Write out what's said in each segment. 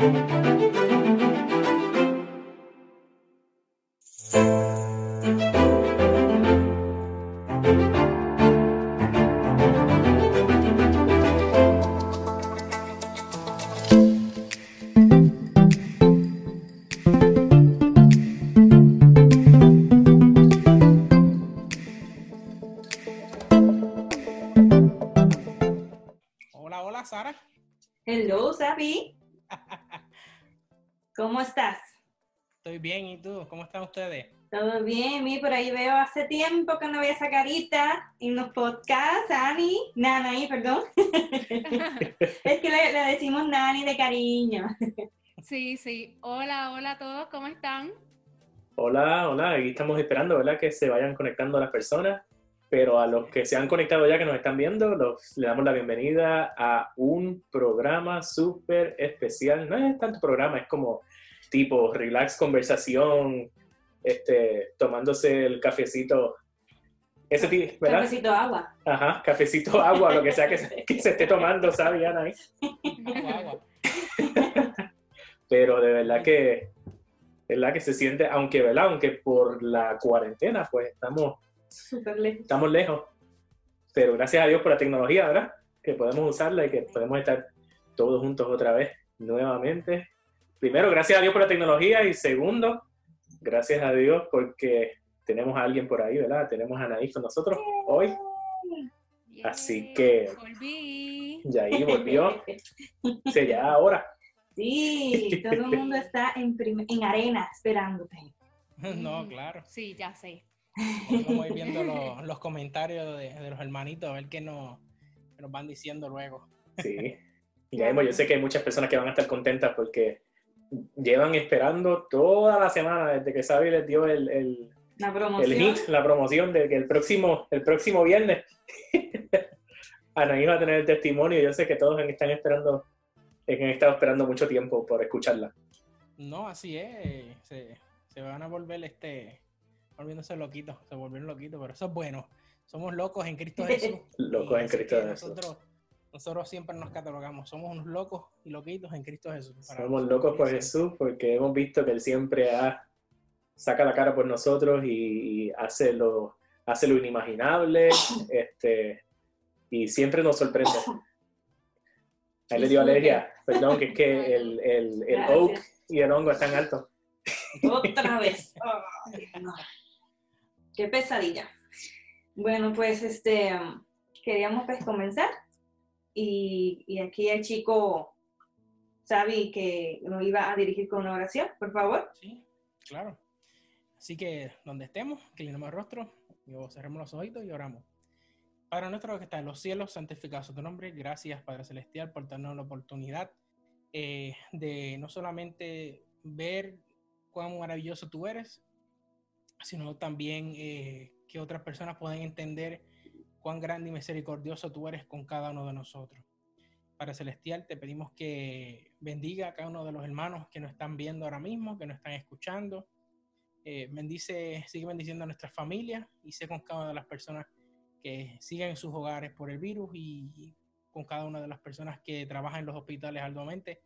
Hola, ¿Cómo estás? Estoy bien, ¿y tú? ¿Cómo están ustedes? Todo bien, mi por ahí veo hace tiempo que no veía esa carita en los podcasts, Ani, Nanaí, perdón. es que le, le decimos Nani de cariño. Sí, sí. Hola, hola a todos, ¿cómo están? Hola, hola, aquí estamos esperando, ¿verdad? Que se vayan conectando las personas, pero a los que se han conectado ya, que nos están viendo, los, le damos la bienvenida a un programa súper especial. No es tanto programa, es como tipo relax conversación, este, tomándose el cafecito, ese tipo, ¿verdad? Cafecito agua. Ajá, cafecito, agua, lo que sea que, se- que se esté tomando, ¿sabes, Ana? ahí? Agua, agua. Pero de verdad que, ¿verdad? Que se siente, aunque, ¿verdad? Aunque por la cuarentena, pues estamos Súper lejos. estamos lejos, pero gracias a Dios por la tecnología, ¿verdad? Que podemos usarla y que podemos estar todos juntos otra vez, nuevamente. Primero, gracias a Dios por la tecnología y segundo, gracias a Dios porque tenemos a alguien por ahí, ¿verdad? Tenemos a Anaí con nosotros hoy. Así que- Volví. Y ahí volvió, sí, ya ahora. Sí, todo el mundo está en, en arena esperándote. No, claro. Sí, ya sé. Vamos a ir viendo los, los comentarios de, de los hermanitos, a ver qué nos, qué nos van diciendo luego. Sí. Y ya mismo yo sé que hay muchas personas que van a estar contentas porque llevan esperando toda la semana desde que Sabi les dio el, el, La el hit, la promoción de que el próximo, el próximo viernes Anaí va a tener el testimonio. Yo sé que todos están esperando, han estado esperando mucho tiempo por escucharla. No, así es. Se, se van a volver este, volviéndose loquitos, se volvieron loquitos, pero eso es bueno. Somos locos en Cristo Jesús. Locos en Cristo Jesús. Nosotros, nosotros siempre nos catalogamos, somos unos locos y loquitos en Cristo Jesús. Para Somos locos por. Jesús porque hemos visto que Él siempre ha, saca la cara por nosotros y, y hace, lo, hace lo inimaginable este, y siempre nos sorprende. Ahí le dio alergia, perdón, que es que el, el, el oak y el hongo están altos. Otra vez. Ay, no. Qué pesadilla. Bueno, pues este um, queríamos pues comenzar y, y aquí el chico Sabi que nos iba a dirigir con una oración, por favor. Sí, claro. Así que donde estemos, inclinemos el rostro, y cerremos los ojitos y oramos. Padre nuestro que está en los cielos, santificado sea tu nombre. Gracias, Padre Celestial, por darnos la oportunidad eh, de no solamente ver cuán maravilloso tú eres, sino también eh, que otras personas puedan entender cuán grande y misericordioso tú eres con cada uno de nosotros. Padre Celestial, te pedimos que bendiga a cada uno de los hermanos que nos están viendo ahora mismo, que nos están escuchando. Eh, bendice, sigue bendiciendo a nuestras familias y sé con cada una de las personas que siguen en sus hogares por el virus y con cada una de las personas que trabajan en los hospitales arduamente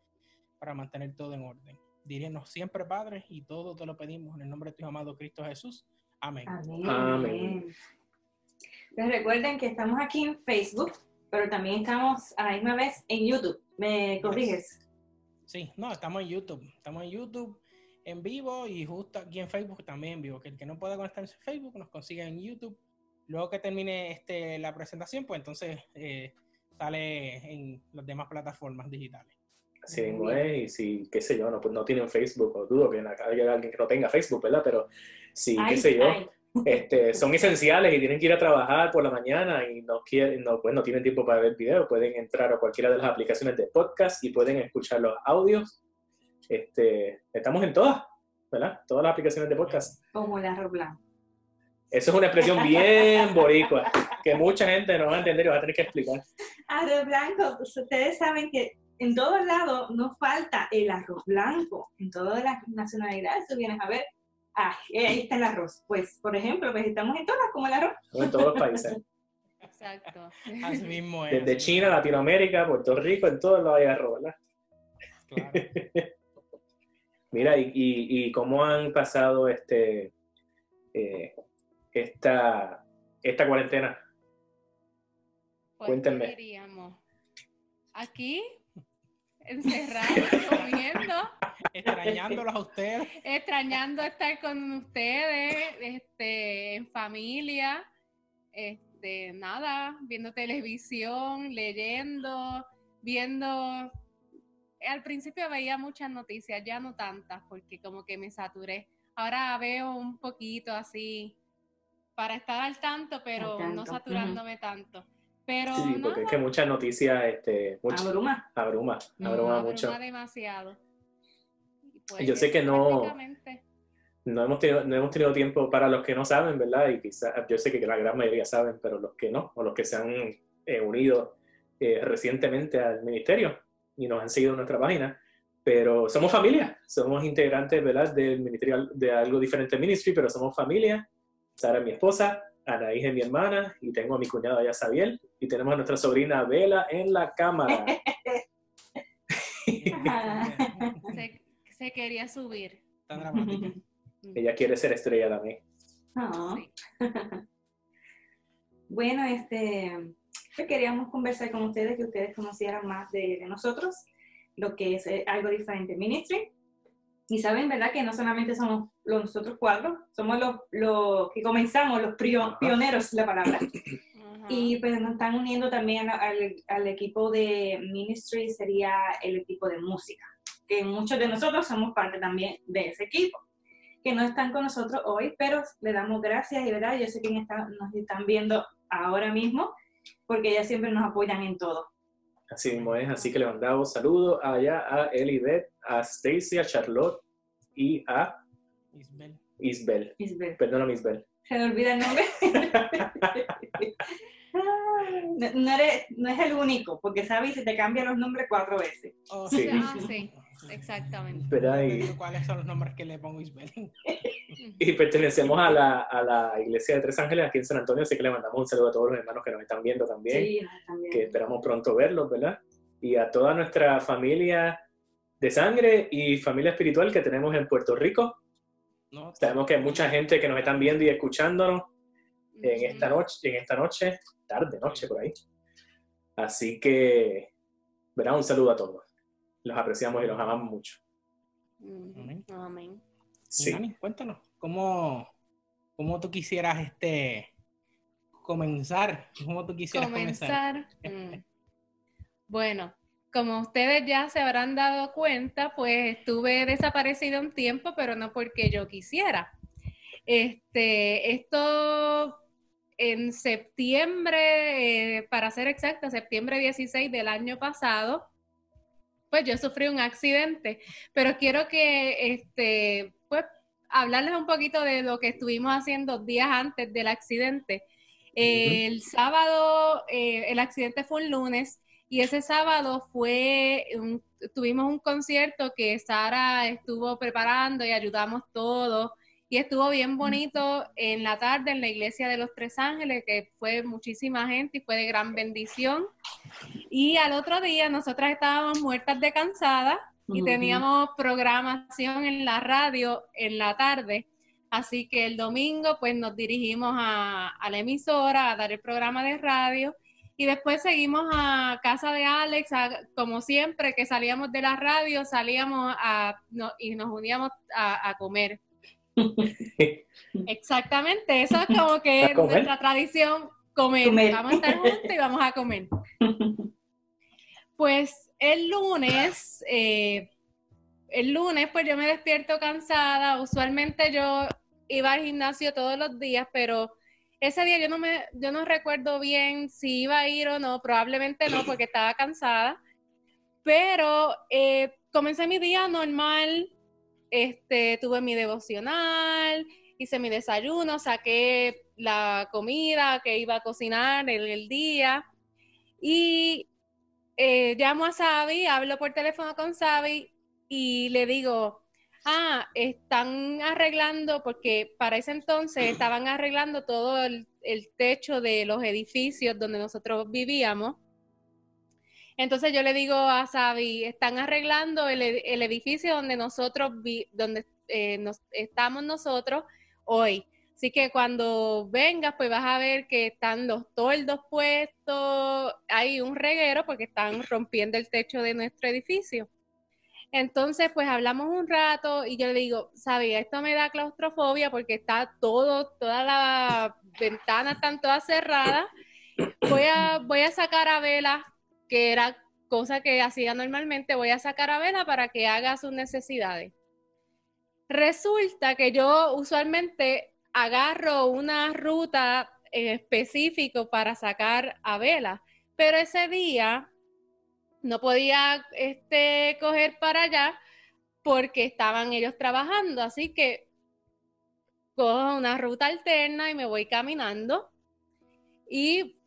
para mantener todo en orden. Diríamos siempre, Padre, y todo te lo pedimos en el nombre de tu amado Cristo Jesús. Amén. Amén. Amén. Les recuerden que estamos aquí en Facebook, pero también estamos a la misma vez en YouTube. ¿Me corriges? Sí, no, estamos en YouTube. Estamos en YouTube en vivo y justo aquí en Facebook también en vivo. Que el que no pueda conectarse en Facebook nos consiga en YouTube. Luego que termine este, la presentación, pues entonces eh, sale en las demás plataformas digitales. Así mismo es, y si, qué sé yo, no, pues no tienen Facebook, o dudo que haya alguien que no tenga Facebook, ¿verdad? Pero sí, qué Ay, sé yo, ay. Este, son esenciales y tienen que ir a trabajar por la mañana y no, quieren, no, pues no tienen tiempo para ver video, pueden entrar a cualquiera de las aplicaciones de podcast y pueden escuchar los audios. Este, estamos en todas, ¿verdad? Todas las aplicaciones de podcast. Como el arroz blanco. Eso es una expresión bien boricua, que mucha gente no va a entender y va a tener que explicar. Arroz blanco, ustedes saben que en todos lados no falta el arroz blanco. En todas las nacionalidades tú vienes a ver, ah, ahí está el arroz. Pues, por ejemplo, pues estamos en todas como el arroz. En todos los países. Exacto. Así mismo es. Desde China, Latinoamérica, Puerto Rico, en todos los hay arroz, ¿verdad? claro. Mira, y, y, y cómo han pasado este eh, esta, esta cuarentena? Pues, Cuéntenme. ¿qué diríamos? Aquí, encerrados, comiendo, Extrañándolos a ustedes. extrañando estar con ustedes, este, en familia, este, nada, viendo televisión, leyendo, viendo. Al principio veía muchas noticias, ya no tantas, porque como que me saturé. Ahora veo un poquito así para estar al tanto, pero Al no saturándome tanto. Pero Sí, porque es que muchas noticias, este, much- Abruma. abruma, abruma abruma mucho. demasiado. Pues, Yo sé que no- No hemos, tenido, no hemos tenido tiempo para los que no saben, ¿verdad? Y quizás, yo sé que la gran mayoría saben, pero los que no, o los que se han eh, unido eh, recientemente al ministerio y nos han seguido en nuestra página, pero somos familia, somos integrantes, ¿verdad? Del ministerio de algo diferente ministry, pero somos familia. Sara es mi esposa, Anaís es mi hermana, y tengo a mi cuñado allá, Sabiel, y tenemos a nuestra sobrina Vela en la cámara. se, quería subir. Tan dramática. Ella quiere ser estrella también. Sí. Bueno, este, pues queríamos conversar con ustedes, que ustedes conocieran más de, de nosotros, lo que es eh, algo diferente Ministry. Y saben, ¿verdad? Que no solamente somos los nosotros cuatro, somos los, los que comenzamos, los pioneros, la palabra. Ajá. Y pues nos están uniendo también a- al, al equipo de Ministry, sería el equipo de música, que muchos de nosotros somos parte también de ese equipo, que no están con nosotros hoy, pero le damos gracias y verdad, yo sé que está- nos están viendo ahora mismo, porque ellas siempre nos apoyan en todo. Así mismo es, así que le mandamos saludos allá a Elibet, a Stacy, a Charlotte y a Isabel. Isbel. Isabel. Perdóname, Isbel. Se me olvida el nombre. no, no eres- no es el único, porque sabes, se te cambian los nombres cuatro veces. Oh, Sí. Ah, sí, exactamente. Y, digo ¿Cuáles son los nombres que le pongo a Isabel? y pertenecemos a la, a la iglesia de Tres Ángeles aquí en San Antonio, así que le mandamos un saludo a todos los hermanos que nos están viendo también, Sí, viendo. que esperamos pronto verlos, ¿verdad? Y a toda nuestra familia de sangre y familia espiritual que tenemos en Puerto Rico. No, Sabemos que hay mucha gente que nos están viendo y escuchándonos en esta noche, en esta noche, tarde, noche por ahí. Así que, verá, un saludo a todos. Los apreciamos y los amamos mucho. Ujú. Amén. Sí. Cuéntanos, ¿cómo, cómo tú quisieras este comenzar? ¿Cómo tú quisieras comenzar? Comenzar. mm. Bueno, como ustedes ya se habrán dado cuenta, pues estuve desaparecido un tiempo, pero no porque yo quisiera. Este, esto en septiembre, eh, para ser exacta, septiembre 16 del año pasado, pues yo sufrí un accidente, pero quiero que, este, pues, hablarles un poquito de lo que estuvimos haciendo días antes del accidente. Eh, El sábado, eh, el accidente fue un lunes y ese sábado fue, un- tuvimos un concierto que Sara estuvo preparando y ayudamos todos y estuvo bien bonito en la tarde en la iglesia de los Tres Ángeles, que fue muchísima gente y fue de gran bendición. Y al otro día nosotras estábamos muertas de cansada y teníamos programación en la radio en la tarde. Así que el domingo pues nos dirigimos a, a la emisora a dar el programa de radio y después seguimos a casa de Alex, a- como siempre que salíamos de la radio, salíamos a, no- y nos uníamos a, a comer. Exactamente, eso es como que ¿A comer? nuestra tradición, comer. Comer. Vamos a estar juntos y vamos a comer. Pues el lunes, eh, el lunes, pues yo me despierto cansada. Usualmente yo iba al gimnasio todos los días, pero ese día yo no me, yo no recuerdo bien si iba a ir o no, probablemente no, porque estaba cansada. Pero eh, comencé mi día normal, este, tuve mi devocional, hice mi desayuno, saqué la comida que iba a cocinar el día y eh, llamo a Sabi, hablo por teléfono con Sabi y le digo, ah, están arreglando, porque para ese entonces estaban arreglando todo el techo de los edificios donde nosotros vivíamos. Entonces yo le digo a Sabi, están arreglando el, edificio donde nosotros vi, donde eh, estamos nosotros hoy. Así que cuando vengas, pues vas a ver que están los toldos puestos, hay un reguero porque están rompiendo el techo de nuestro edificio. Entonces, pues hablamos un rato y yo le digo, sabía, esto me da claustrofobia porque está todo, todas las ventanas están todas cerradas. Voy a, voy a sacar a Vela, que era cosa que hacía normalmente, voy a sacar a Vela para que haga sus necesidades. Resulta que yo usualmente agarro una ruta en específico para sacar a Vela, pero ese día no podía este, coger para allá porque estaban ellos trabajando, así que cojo una ruta alterna y me voy caminando y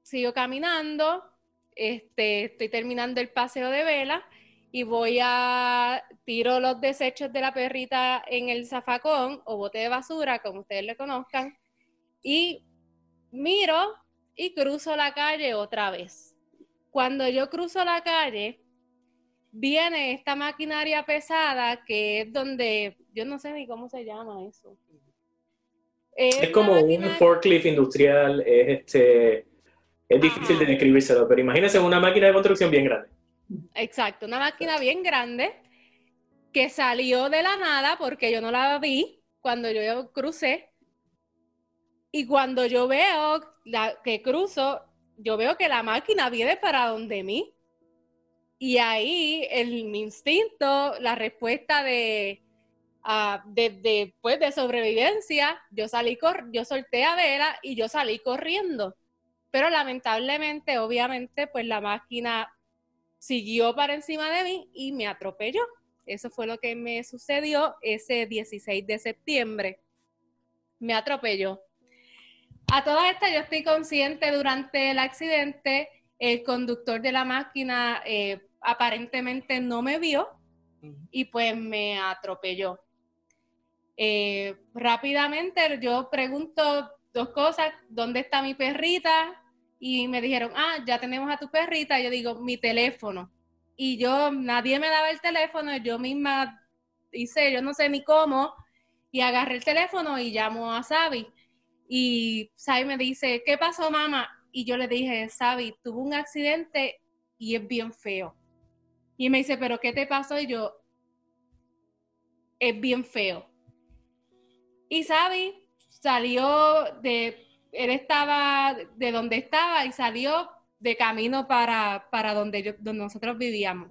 sigo caminando, este, estoy terminando el paseo de vela y voy a tiro los desechos de la perrita en el zafacón o bote de basura, como ustedes le conozcan, y miro y cruzo la calle otra vez cuando yo cruzo la calle, viene esta maquinaria pesada que es donde, yo no sé ni cómo se llama eso. Es, como un forklift industrial, es este, es difícil de describírselo, pero imagínense una máquina de construcción bien grande. Exacto, una máquina bien grande que salió de la nada porque yo no la vi cuando yo crucé. Y cuando yo veo la, que cruzo, yo veo que la máquina viene para donde mí. Y ahí el, mi instinto, la respuesta de, uh, de, pues, de, sobrevivencia, yo salí, cor yo solté a Vera y yo salí corriendo. Pero lamentablemente, obviamente, pues la máquina siguió para encima de mí y me atropelló. Eso fue lo que me sucedió ese 16 de septiembre. Me atropelló. A todas estas, yo estoy consciente durante el accidente, el conductor de la máquina eh, aparentemente no me vio y pues me atropelló. Eh, rápidamente yo pregunto dos cosas, ¿dónde está mi perrita? Y me dijeron, ah, ya tenemos a tu perrita. yo digo, mi teléfono. Y yo, nadie me daba el teléfono, yo misma hice, yo no sé ni cómo, y agarré el teléfono y llamo a Sabi. Y Sabi me dice, ¿qué pasó, mamá? Y yo le dije, Sabi, tuvo un accidente y es bien feo. Y me dice, ¿pero qué te pasó? Y yo, es bien feo. Y Sabi salió de, él estaba de donde estaba y salió de camino para, para donde, yo, donde nosotros vivíamos.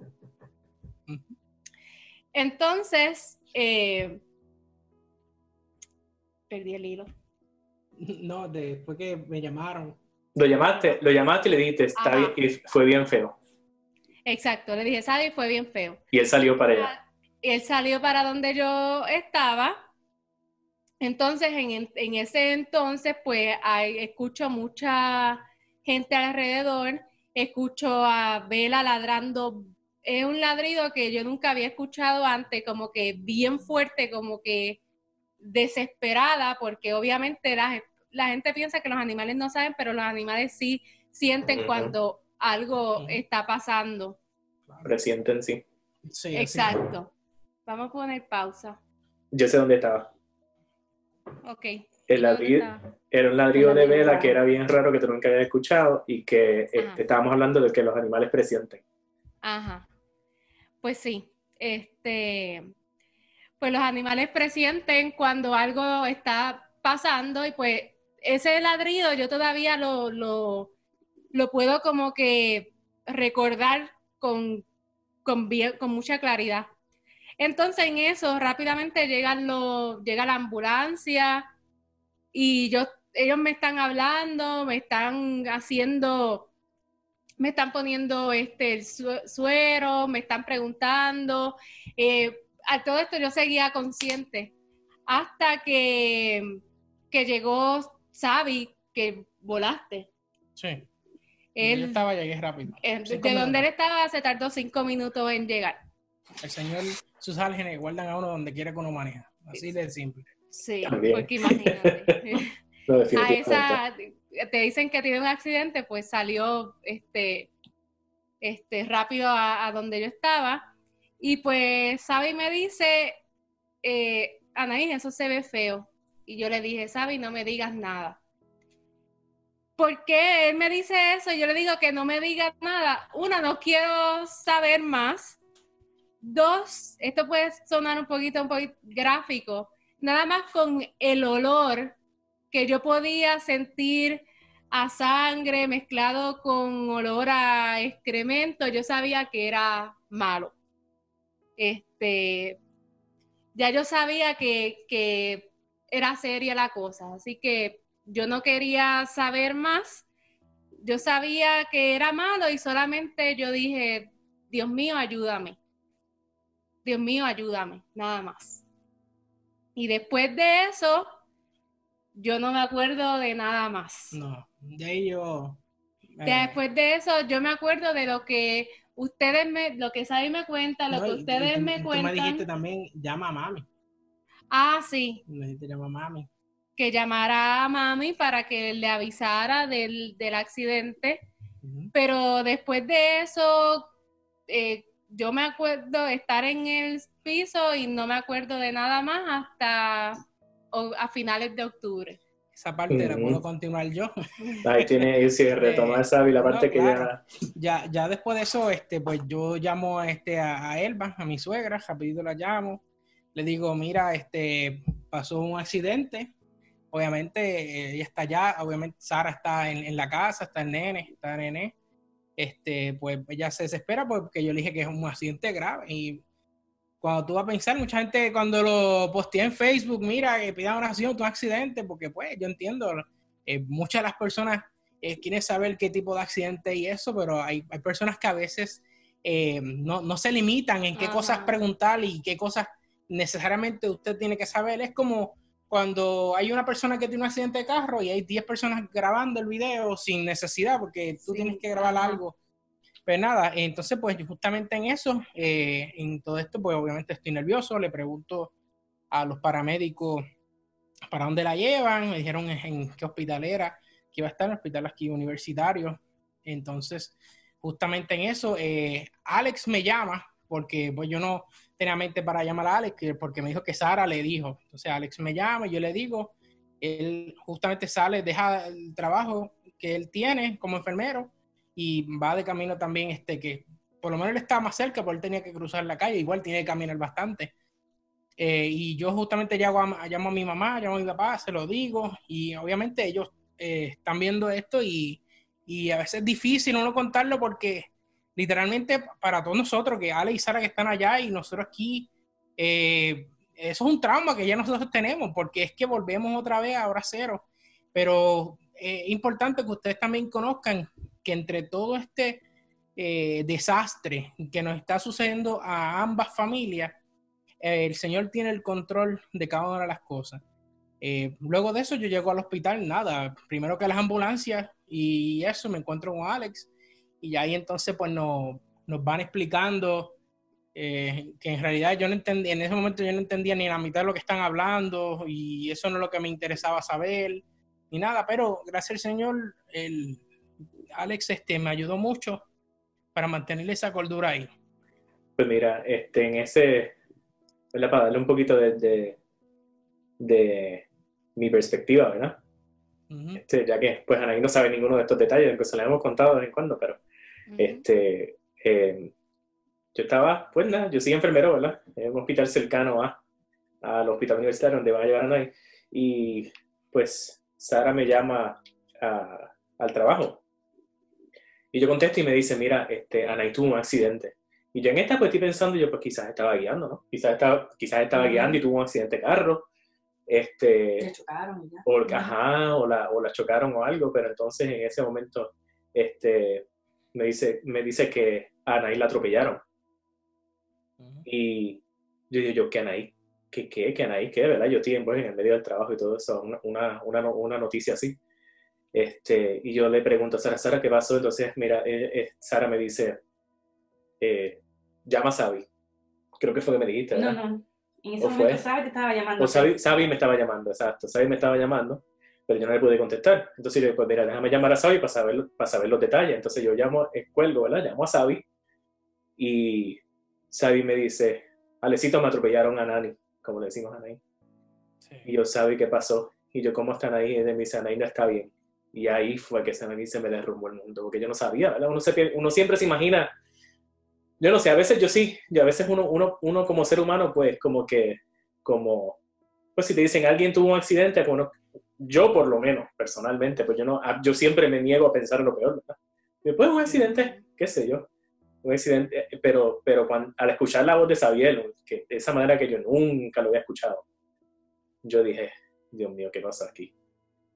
Entonces, eh, perdí el hilo. No, después que me llamaron. Lo llamaste, lo llamaste y le dijiste, está bien, y fue bien feo. Exacto, le dije, sabe, fue bien feo. Y él salió para allá. Él salió para donde yo estaba. Entonces, en, en ese entonces, pues, hay, escucho mucha gente alrededor, escucho a Vela ladrando. Es un ladrido que yo nunca había escuchado antes, como que bien fuerte, como que desesperada, porque obviamente la, la gente piensa que los animales no saben, pero los animales sí sienten cuando algo está pasando. Resienten, sí. sí Exacto. Vamos a poner pausa. Yo sé dónde estaba. Ok. El ladrido, era un ladrido de vela que era bien raro, que tú nunca habías escuchado y que este, estábamos hablando de que los animales presienten. Ajá. Pues sí. Este, pues los animales presienten cuando algo está pasando y pues ese ladrido yo todavía lo, lo, puedo como que recordar con, con, con, mucha claridad. Entonces en eso rápidamente llegan los, llega la ambulancia y yo, ellos me están hablando, me están haciendo, me están poniendo este el suero, me están preguntando. Eh, a todo esto yo seguía consciente hasta que, que llegó Sabi que volaste. Sí. Él, estaba, llegué rápido. de donde él estaba se tardó cinco minutos en llegar. El Señor, sus ángeles guardan a uno donde quiera que uno maneja. Así de simple. Sí, También. porque imagínate. No, a esa, te dicen que tiene un accidente, pues salió este, este, rápido a, a donde yo estaba. Y pues Sabi me dice, eh, Anaís, eso se ve feo. Y yo le dije, Sabi, no me digas nada. ¿Por qué él me dice eso? Yo le digo que no me diga nada. Una, no quiero saber más. Dos, esto puede sonar un poquito, un poquito gráfico. Nada más con el olor que yo podía sentir a sangre mezclado con olor a excremento, yo sabía que era malo. Este, ya yo sabía que, era seria la cosa, así que yo no quería saber más. Yo sabía que era malo y solamente yo dije, Dios mío, ayúdame. Dios mío, ayúdame, nada más. Y después de eso, yo no me acuerdo de nada más. No, de ahí yo. eh, Después de eso, yo me acuerdo de lo que ustedes me, lo que Sabi me cuenta, lo no, que y ustedes tú- me tú cuentan. me dijiste también, llama a mami. Ah, sí, Me dijiste, llama a mami. que llamara a mami para que le avisara del, del accidente. Pero después de eso, eh, yo me acuerdo de estar en el piso y no me acuerdo de nada más hasta o- a finales de octubre. Esa parte la puedo continuar yo. Ahí tiene, si retoma esa y la no, parte que claro. ya... ya, ya después de eso, este, pues yo llamo a, este, a, a Elba, a mi suegra, rapidito la llamo, le digo, mira, este, pasó un accidente, obviamente eh, ella está allá, obviamente Sara está en, en la casa, está el nene, está el nene, este, pues ella se desespera porque yo le dije que es un accidente grave y cuando tú vas a pensar, mucha gente cuando lo postea en Facebook, mira, que pidan oración, tu accidente, porque pues yo entiendo, eh, muchas de las personas eh, quieren saber qué tipo de accidente y eso, pero hay, hay personas que a veces eh, no, no se limitan en qué Ajá. cosas preguntar y qué cosas necesariamente usted tiene que saber. Es como cuando hay una persona que tiene un accidente de carro y hay 10 personas grabando el video sin necesidad porque tú Sí, tienes que grabar ajá. algo. Pues nada, entonces pues justamente en eso, eh, en todo esto, pues obviamente estoy nervioso, le pregunto a los paramédicos para dónde la llevan, me dijeron en, en qué hospital era, que iba a estar en el hospital aquí universitario. Entonces, justamente en eso, eh, Alex me llama, porque pues yo no tenía mente para llamar a Alex, que- porque me dijo que Sara le dijo. Entonces Alex me llama, yo le digo, él justamente sale, deja el trabajo que él tiene como enfermero y va de camino también, este, que por lo menos él estaba más cerca, porque él tenía que cruzar la calle, igual tiene que caminar bastante. Eh, y yo justamente llamo a, llamo a mi mamá, llamo a mi papá, se lo digo, y obviamente ellos eh, están viendo esto y, y a veces es difícil uno contarlo porque literalmente para todos nosotros, que Ale y Sara que están allá y nosotros aquí, eh, eso es un trauma que ya nosotros tenemos porque es que volvemos otra vez a hora cero. Pero eh, es importante que ustedes también conozcan que entre todo este eh, desastre que nos está sucediendo a ambas familias, el Señor tiene el control de cada una de las cosas. Luego de eso yo llego al hospital, nada, primero que las ambulancias y eso, me encuentro con Alex y ahí entonces pues nos, nos van explicando eh, que en realidad yo no entendía, en ese momento yo no entendía ni la mitad de lo que están hablando y eso no es lo que me interesaba saber ni nada, pero gracias al Señor, el, Alex este, me ayudó mucho para mantener esa cordura ahí. Pues mira, este, en ese, ¿verdad? Para darle un poquito de, de, de mi perspectiva, ¿verdad? Este, ya que pues Anaí no sabe ninguno de estos detalles, aunque se los hemos contado de vez en cuando, pero Ujú. este, eh, yo estaba, pues nada, yo soy enfermero, ¿verdad? En un hospital cercano a, al hospital universitario donde van a llevar a Anaí. Y pues Sara me llama a- al trabajo. Y yo contesto y me dice, mira, este, Anaí tuvo un accidente. Y yo en esta pues estoy pensando, yo pues quizás estaba guiando, ¿no? Quizás estaba, quizás estaba guiando y tuvo un accidente de carro. Este, Le chocaron ya. o, ajá, o la, o la chocaron o algo, pero entonces en ese momento este, me, dice, me dice que a Anaí la atropellaron. Ujú. Y yo digo, yo, ¿qué Anaí? ¿Qué, qué? ¿Qué Anaí? ¿Qué? ¿Verdad? Yo estoy en, pues, en el medio del trabajo y todo eso, una, una, una, no- una noticia así. Este, y yo le pregunto a Sara, Sara, ¿qué pasó? Entonces, mira, eh, eh, Sara me dice, eh, llama a Sabi. Creo que fue que me dijiste, No, ¿verdad? no. En ese ¿O momento fue? Sabi te estaba llamando. O Sabi, Sabi me estaba llamando, exacto. Sabi me estaba llamando, pero yo no le pude contestar. Entonces yo dije, pues mira, déjame llamar a Sabi para saber, para saber los detalles. Entonces yo llamo, eh, cuelgo, ¿verdad? Llamo a Sabi y Sabi me dice, Alecito, me atropellaron a Nani, como le decimos a Nani. Sí. Y yo, Sabi, ¿qué pasó? Y yo, ¿cómo está Nani? Y ella me dice, Nani no está bien. Y ahí fue que me, se me derrumbó el mundo, porque yo no sabía, ¿verdad? Uno, se uno siempre se imagina, yo no sé, a veces yo sí, y a veces uno, uno, uno como ser humano, pues como que, como, pues si te dicen alguien tuvo un accidente, uno, yo por lo menos, personalmente, pues yo no, a- yo siempre me niego a pensar en lo peor, ¿verdad? Después un accidente, qué sé yo, un accidente, eh, pero, pero cuando, al escuchar la voz de Sabiel, que de esa manera que yo nunca lo había escuchado, yo dije, Dios mío, ¿qué pasa aquí?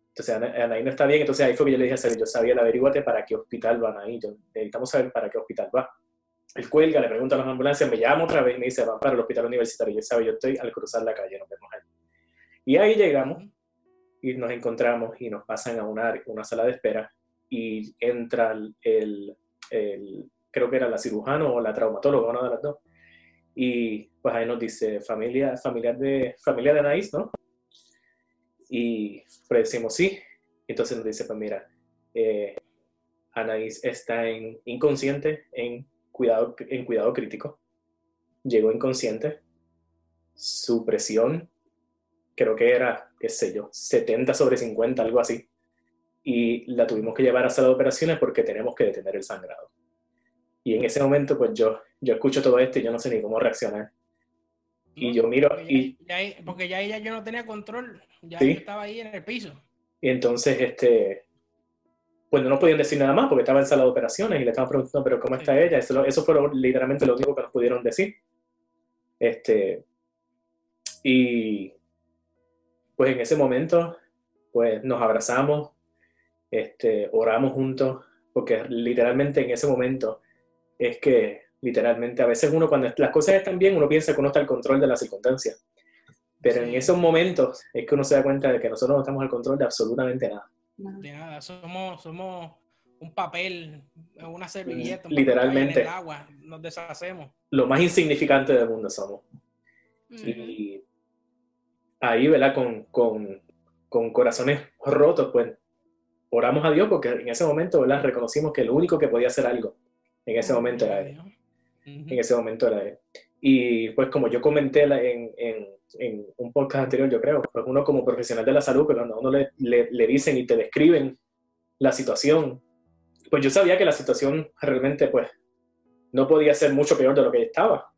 Entonces Ana- Anaí no está bien, entonces ahí fue que yo le dije a Sabiel, yo Sabiel, averíguate para qué hospital va Anaí, yo, necesitamos saber para qué hospital va. Él cuelga, le pregunta a las ambulancias, me llama otra vez y me dice, van para el hospital universitario. Yo sabe, yo estoy al cruzar la calle, nos vemos ahí. Y ahí llegamos y nos encontramos y nos pasan a una, una sala de espera y entra el, el- el- creo que era la cirujano o la traumatóloga, una de las dos. Y pues ahí nos dice, familia, familiar de, familia de Anaís, ¿no? Y pues decimos sí. Entonces nos dice, pues mira, eh, Anaís está en, inconsciente en cuidado, en cuidado crítico. Llegó inconsciente. Su presión, creo que era, qué sé yo, 70 sobre 50, algo así. Y la tuvimos que llevar a sala de operaciones porque tenemos que detener el sangrado. Y en ese momento, pues yo, yo escucho todo esto y yo no sé ni cómo reaccionar. Y yo miro Porque y, ya, ya- porque ya ella yo no tenía control, ya Sí. yo estaba ahí en el piso. y entonces, este, pues no nos podían decir nada más porque estaba en sala de operaciones y le estaban preguntando, pero ¿cómo está ella? Eso, eso fue lo- literalmente lo único que nos pudieron decir. Este, y pues en ese momento, pues nos abrazamos, este, oramos juntos, porque literalmente en ese momento es que literalmente a veces uno cuando las cosas están bien, uno piensa que uno está al control de las circunstancias. Pero en Sí. esos momentos es que uno se da cuenta de que nosotros no estamos al control de absolutamente nada. De nada, somos, somos un papel, una servilleta, un Literalmente. papel en el agua, nos deshacemos. Lo más insignificante del mundo somos. Y ahí, ¿verdad? Con, con, con corazones rotos, pues oramos a Dios porque en ese momento, ¿verdad? Reconocimos que lo único que podía hacer algo en ese momento era Él. En ese momento era Él. Y pues como yo comenté en, en, en un podcast anterior, yo creo, pues uno como profesional de la salud, pero cuando a uno le, le, le dicen y te describen la situación, pues yo sabía que la situación realmente pues no podía ser mucho peor de lo que estaba,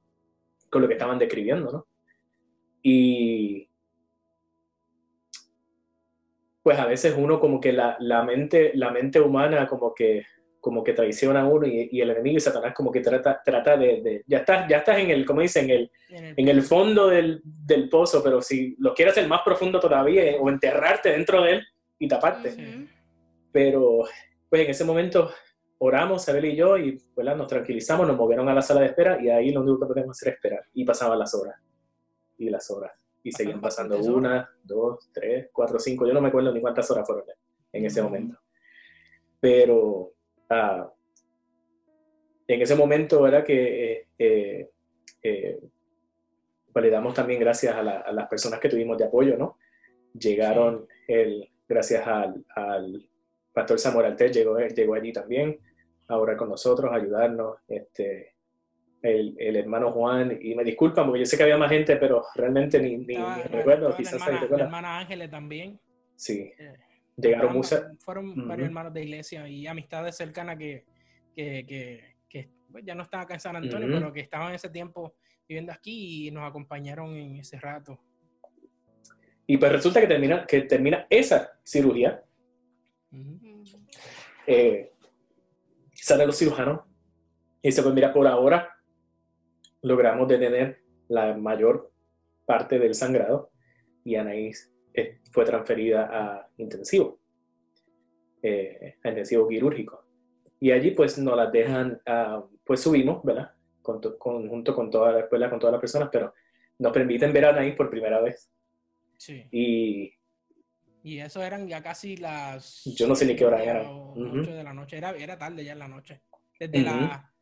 con lo que estaban describiendo, ¿no? Y pues a veces uno como que la, la mente, la mente humana como que, como que traiciona a uno y, y el enemigo y Satanás como que trata, trata de, de- ya estás, ya estás en el, como dicen, en el, En el- fondo del, del pozo, pero si lo quieres hacer más profundo todavía eh, o enterrarte dentro de él y taparte. Ujú. Pero pues en ese momento oramos, Abel y yo, y ¿verdad? nos tranquilizamos, nos movieron a la sala de espera y ahí lo único que podemos hacer es esperar. Y pasaban las horas y las horas. Y seguían pasando una, dos, tres, cuatro, cinco. Yo no me acuerdo ni cuántas horas fueron en ese momento. Pero ah, en ese momento era que eh, eh, eh, pues le damos también gracias a, la- a las personas que tuvimos de apoyo, ¿no? Llegaron, el, gracias al, al pastor Samuel Alter, llegó, llegó allí también, ahora con nosotros, a ayudarnos, este, el, el hermano Juan, y me disculpan porque yo sé que había más gente, pero realmente ni, ni, ni recuerdo, la quizás hermana, ahí la hermana Ángeles también. Sí, Eh, llegaron muchas, Fueron Ujú. varios hermanos de iglesia y amistades cercanas que, que, que, que, pues, ya no están acá en San Antonio, Ujú. pero que estaban en ese tiempo viviendo aquí y nos acompañaron en ese rato. y pues resulta que termina, que termina esa cirugía, Ujú. eh, salen los cirujanos y dice, pues mira, por ahora logramos detener la mayor parte del sangrado y Anaís eh, fue transferida a intensivo, eh, a intensivo quirúrgico. Y allí pues nos las dejan, ah, pues subimos, ¿verdad? Con con- junto con toda la escuela, con todas las personas, pero nos permiten ver a Anaís por primera vez. Sí. Y Y eso eran ya casi las... Yo no sé ni qué hora era. o Ujú. ocho de la noche. Era, era tarde ya en la noche. Desde Ujú. la...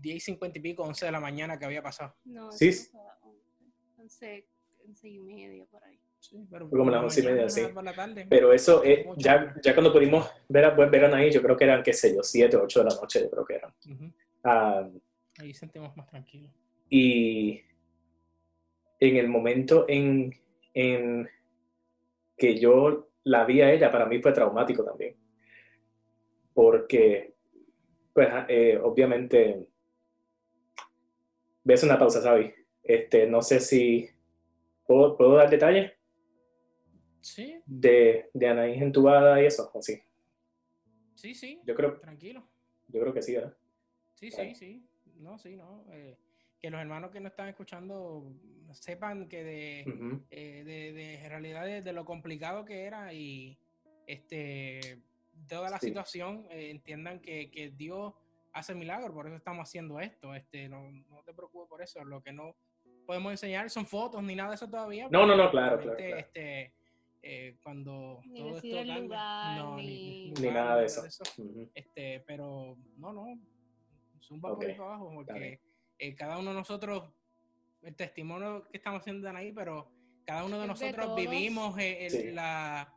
10 y 50 y pico, 11 de la mañana que había pasado. No, Sí. eso no fue a 11, 11 y media por ahí. Sí, pero como las 11 y media, sí. Pero eso, eh, Mucho. ya, ya cuando pudimos ver a buen verano ahí, yo creo que eran, qué sé yo, 7, 8 de la noche, yo creo que eran. Ujú. Ah, Ahí sentimos más tranquilos. y en el momento en, en que yo la vi a ella, para mí fue traumático también. Porque, pues, eh, obviamente, ves una pausa, ¿sabes? Este, no sé si puedo, ¿puedo dar detalles Sí, de, de Anaís entubada y eso, así. sí, sí, Yo creo, tranquilo. yo creo que sí, ¿verdad? Sí, sí, sí. No, sí, no. eh, que los hermanos que no están escuchando sepan que de, eh, de, de realidad de, de lo complicado que era y este toda la Sí. situación eh, entiendan que, que Dios hace milagros, por eso estamos haciendo esto. Este, no, no te preocupes por eso. Lo que no podemos enseñar son fotos ni nada de eso todavía. No, no, no, claro, claro, claro. Este, eh, cuando Ni todo esto el lugar, no, ni- Ni nada de eso. eso. Ujú. Este, pero no, no, zumba Ok, por ahí para abajo, porque eh, cada uno de nosotros, el testimonio que estamos haciendo de ahí, pero cada uno de Es de nosotros todos. vivimos eh, el- Sí. la,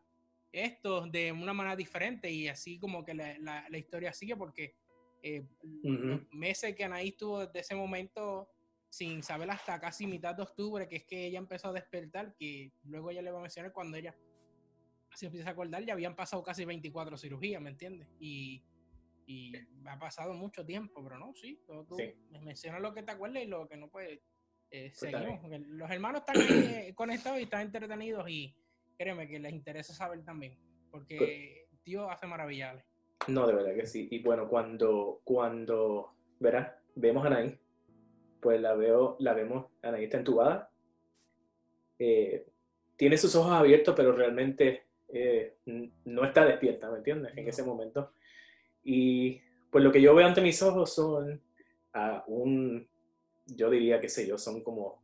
esto de una manera diferente y así como que la, la- la historia sigue, porque eh, los meses que Anaí estuvo desde ese momento sin saber hasta casi mitad de octubre, que es que ella empezó a despertar, que luego ella le va a mencionar cuando ella se empieza a acordar, ya habían pasado casi 24 cirugías, ¿me entiendes? Y, y ha pasado mucho tiempo, pero no, sí, todo tú Sí. menciona lo que te acuerdas y lo que no puedes. Eh, Pues Los hermanos están eh, conectados y están entretenidos y créeme que les interesa saber también, porque Pues Dios hace maravillas. No, de verdad que sí. Y bueno, cuando, cuando, verás, vemos a Anaí, pues la veo, la vemos, Anaí está entubada. Eh, tiene sus ojos abiertos, pero realmente eh, no está despierta, ¿me entiendes? En No. ese momento. Y pues lo que yo veo ante mis ojos son a un, yo diría, qué sé yo, son como,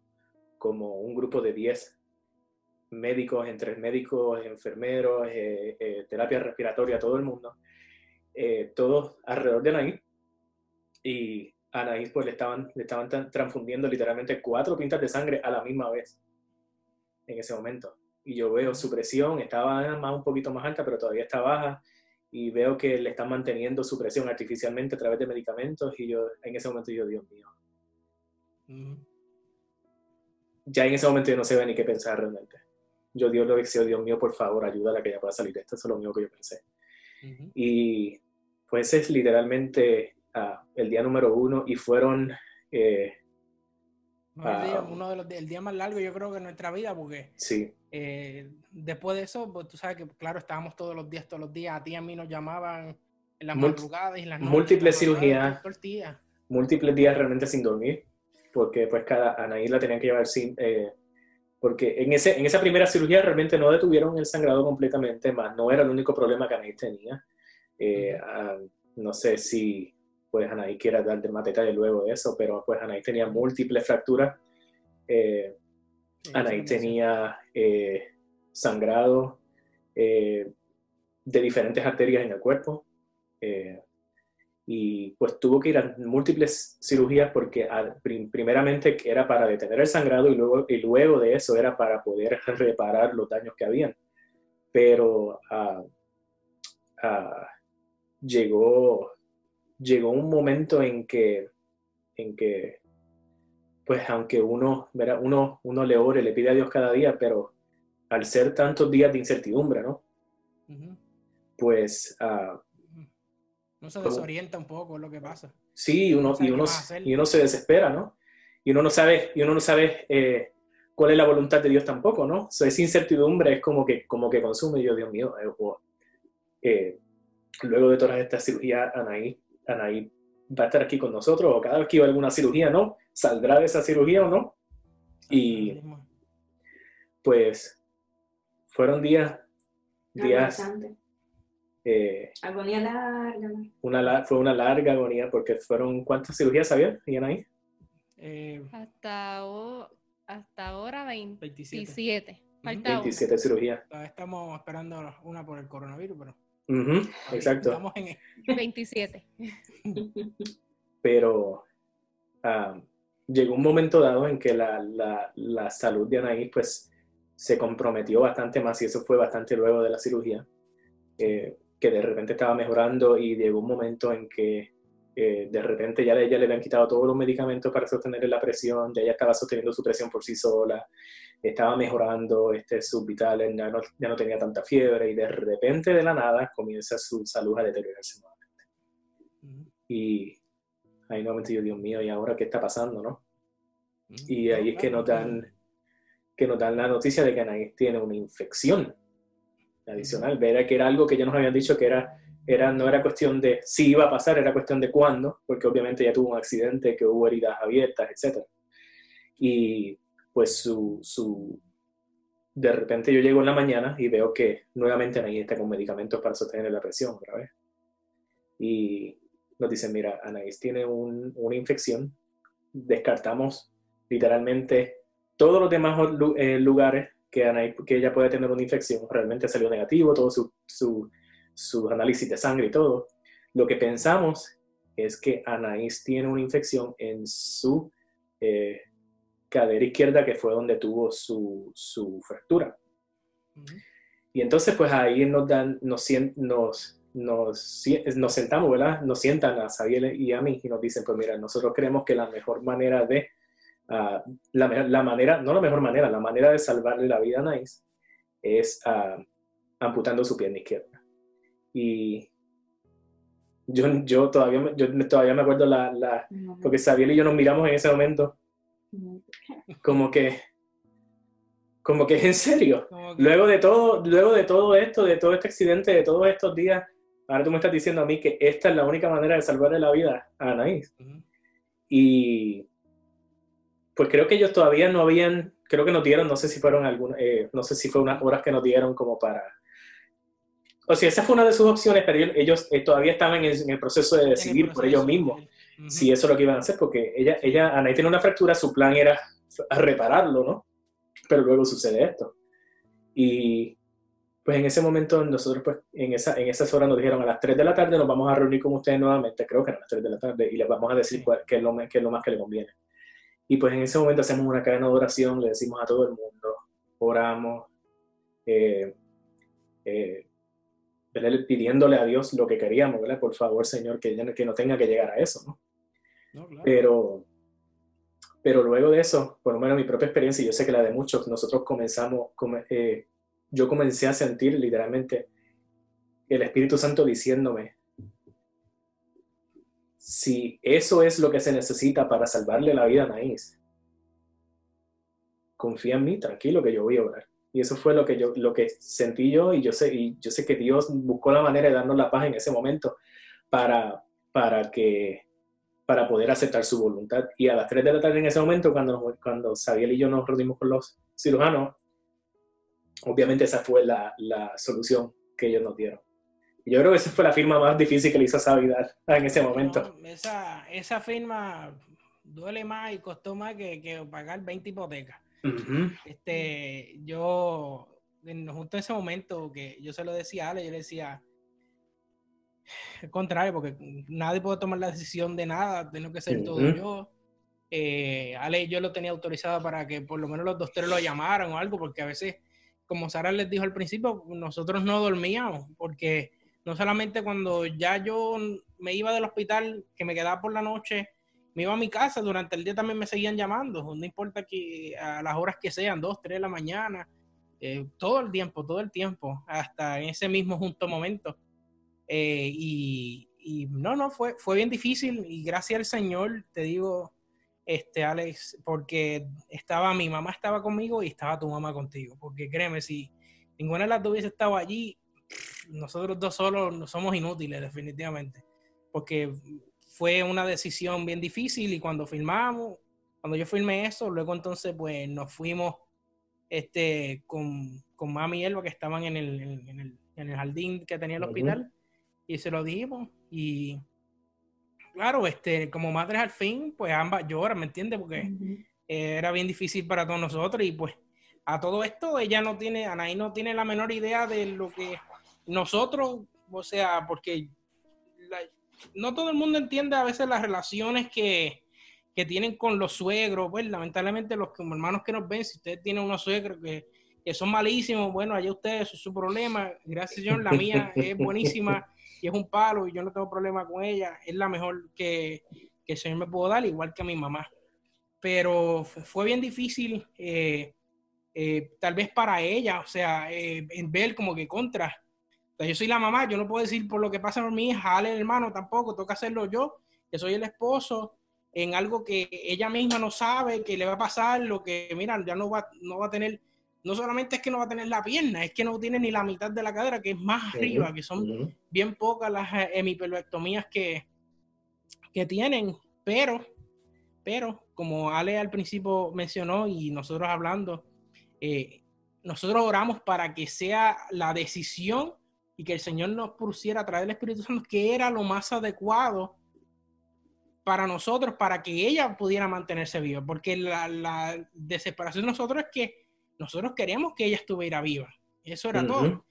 como un grupo de 10 médicos, entre médicos, enfermeros, eh, terapia respiratoria, todo el mundo, eh, todos alrededor de Anaís. Y a Anaís pues le estaban, le estaban transfundiendo literalmente cuatro pintas de sangre a la misma vez en ese momento. Y yo veo su presión, estaba más un poquito más alta, pero todavía está baja. Y veo que le están manteniendo su presión artificialmente a través de medicamentos. Y yo en ese momento yo, Dios mío, ya en ese momento yo no sabía ni qué pensar realmente. Yo Dios lo deseo, Dios mío, por favor, ayúdala a que ella pueda salir de esto. Eso es lo único que yo pensé. Ujú. Y pues es literalmente ah, el día número uno y fueron, eh, No, el día- Ah. uno de los el día más largo yo creo que en nuestra vida, porque sí, eh, después de eso, pues tú sabes que, claro, estábamos todos los días, todos los días. A ti y a mí nos llamaban en las Múlt- madrugadas y en las noches. múltiples cirugías. múltiples días realmente sin dormir, porque pues cada Anaí la tenían que llevar sin, eh, porque en, ese, en esa primera cirugía realmente no detuvieron el sangrado completamente, más no era el único problema que Anaí tenía. Eh, ah, no sé si pues Anaí quiera dar más detalle luego de eso, pero pues Anaí tenía múltiples fracturas. Eh, Anaí tenía eh, sangrado eh, de diferentes arterias en el cuerpo. eh, y pues tuvo que ir a múltiples cirugías porque al- prim- primeramente era para detener el sangrado y luego, y luego de eso era para poder reparar los daños que habían. Pero ah, ah, llegó, llegó un momento en que, en que pues aunque uno, ¿verdad? uno, uno le ore, le pide a Dios cada día, pero al ser tantos días de incertidumbre, ¿no? Ujú. Pues ah, No se desorienta un poco lo que pasa. sí, uno, No y, uno, y uno se desespera, ¿no? Y uno no sabe, y uno no sabe eh, cuál es la voluntad de Dios tampoco, ¿no? O sea, esa incertidumbre es como que, como que consume, yo, Dios mío, eh, eh, luego de todas estas cirugías, Anaí, Anaí va a estar aquí con nosotros, o cada vez que iba a alguna cirugía, ¿no? ¿Saldrá de esa cirugía o no? Y pues fueron días, días, eh, Agonía larga. una, la- fue una larga agonía porque fueron, ¿cuántas cirugías sabían? ¿Y Anaí? Eh, Hasta, hasta ahora 27. 27. Falta una. 27 cirugías. Todavía estamos esperando una por el coronavirus, pero. Ujú, todavía exacto. Estamos en. 27. Pero ah, llegó un momento dado en que la, la, la, salud de Anaís pues se comprometió bastante más y eso fue bastante luego de la cirugía, eh, que de repente estaba mejorando y llegó un momento en que eh, de repente ya ella le habían quitado todos los medicamentos para sostener la presión, ya ella estaba sosteniendo su presión por sí sola, estaba mejorando este, sus vitales, ya no, ya no tenía tanta fiebre y de repente de la nada comienza su salud a deteriorarse nuevamente. Y ahí nuevamente yo, Dios mío, ¿y ahora qué está pasando, no? Y ahí es que nos dan, que nos dan la noticia de que Anaís tiene una infección adicional. Ver que era algo que ya nos habían dicho que era era, no era cuestión de si iba a pasar, era cuestión de cuándo, porque obviamente ya tuvo un accidente, que hubo heridas abiertas, etc. Y pues su, su, de repente yo llego en la mañana y veo que nuevamente Anaí está con medicamentos para sostener la presión otra vez. Y nos dicen, mira, Anaís tiene una infección, descartamos literalmente todos los demás eh, lugares que, que ella puede tener una infección, realmente salió negativo, todo su, su sus análisis de sangre y todo, lo que pensamos es que Anaís tiene una infección en su eh, cadera izquierda, que fue donde tuvo su, su fractura. Y entonces, pues ahí nos dan, nos, nos, nos, nos, sentamos, ¿verdad? Nos sientan a Xavier y a mí y nos dicen, pues mira, nosotros creemos que la mejor manera de, uh, la, la, manera, no la mejor manera, la manera de salvarle la vida a Anaís es uh, amputando su pierna izquierda. Y yo, yo, todavía, yo todavía me acuerdo la, la porque Sabiel y yo nos miramos en ese momento como que como que es en serio. Luego de todo, luego de todo esto, de todo este accidente, de todos estos días, ahora tú me estás diciendo a mí que esta es la única manera de salvarle la vida a Anaís. Y pues creo que ellos todavía no habían, creo que nos dieron, no sé si fueron algunas, eh, no sé si fue unas horas que nos dieron como para o sea, esa fue una de sus opciones, pero ellos, eh, todavía estaban en, el proceso de decidir por ellos mismos si eso es lo que iban a hacer, porque ella, ella, Anaí tiene una fractura, su plan era repararlo, ¿no? Pero luego sucede esto. Y pues en ese momento nosotros, pues en, esa, en esas horas nos dijeron a las 3 de la tarde nos vamos a reunir con ustedes nuevamente, creo que a las 3 de la tarde, y les vamos a decir qué, es lo, qué es lo más que le conviene. Y pues en ese momento hacemos una cadena de oración, le decimos a todo el mundo, oramos, eh, eh, pidiéndole a Dios lo que queríamos, ¿verdad? Por favor, Señor, que, que no tenga que llegar a eso, ¿no? Pero, pero luego de eso, por lo menos mi propia experiencia, y yo sé que la de muchos, nosotros comenzamos, eh, yo comencé a sentir literalmente el Espíritu Santo diciéndome, si eso es lo que se necesita para salvarle la vida a Naís, confía en mí, tranquilo que yo voy a orar. Y eso fue lo que yo lo que sentí yo y yo sé y yo sé que Dios buscó la manera de darnos la paz en ese momento para para que para poder aceptar su voluntad. Y a las 3 de la tarde en ese momento, cuando, cuando Sabiel y yo nos reunimos con los cirujanos, obviamente esa fue la, la solución que ellos nos dieron. Yo creo que esa fue la firma más difícil que le hizo Sabiel en ese momento. esa, esa firma duele más y costó más que, que pagar 20 hipotecas. Este, yo, justo en ese momento que yo se lo decía a Ale, yo le decía, al contrario, porque nadie puede tomar la decisión de nada, tengo que ser todo yo. Eh, Ale yo lo tenía autorizado para que por lo menos los doctores lo llamaran o algo, porque a veces, como Sara les dijo al principio, nosotros no dormíamos, porque no solamente cuando ya yo me iba del hospital, que me quedaba por la noche, me iba a mi casa, durante el día también me seguían llamando, no importa que a las horas que sean, dos, tres de la mañana, eh, todo el tiempo, todo el tiempo, hasta en ese mismo junto momento. Eh, y, y, no, no, fue, fue bien difícil y gracias al Señor, te digo, este, Alex, porque estaba, mi mamá estaba conmigo y estaba tu mamá contigo, porque créeme, si ninguna de las dos hubiese estado allí, nosotros dos solos somos inútiles, definitivamente, porque fue una decisión bien difícil y cuando filmamos, cuando yo filmé eso, luego entonces pues nos fuimos este, con, con mami y Elba que estaban en el, en el, en el jardín que tenía el hospital y se lo dijimos y claro, este, como madres al fin, pues ambas lloran, ¿me entiendes? Porque era bien difícil para todos nosotros y pues a todo esto ella no tiene, Anaí no tiene la menor idea de lo que nosotros, o sea, porque no todo el mundo entiende a veces las relaciones que, que tienen con los suegros, pues lamentablemente los hermanos que nos ven, si ustedes tienen unos suegros que, que son malísimos, bueno, allá ustedes, eso es su problema, gracias Dios, la mía es buenísima y es un palo y yo no tengo problema con ella, es la mejor que, que el Señor me pudo dar, igual que a mi mamá. Pero fue bien difícil, eh, eh, tal vez para ella, o sea, eh, en ver como que contra. yo soy la mamá, yo no puedo decir por lo que pasa por mi hija, dale hermano tampoco, que hacerlo yo, que soy el esposo, en algo que ella misma no sabe que le va a pasar, lo que, mira, ya no va, no va a tener, no solamente es que no va a tener la pierna, es que no tiene ni la mitad de la cadera, que es más arriba, que son bien pocas las hemipelvectomías que, que tienen, pero, pero, como Ale al principio mencionó y nosotros hablando, eh, nosotros oramos para que sea la decisión y que el Señor nos pusiera a través del Espíritu Santo que era lo más adecuado para nosotros, para que ella pudiera mantenerse viva, porque la, desesperación de nosotros es que nosotros queríamos que ella estuviera viva, eso era todo.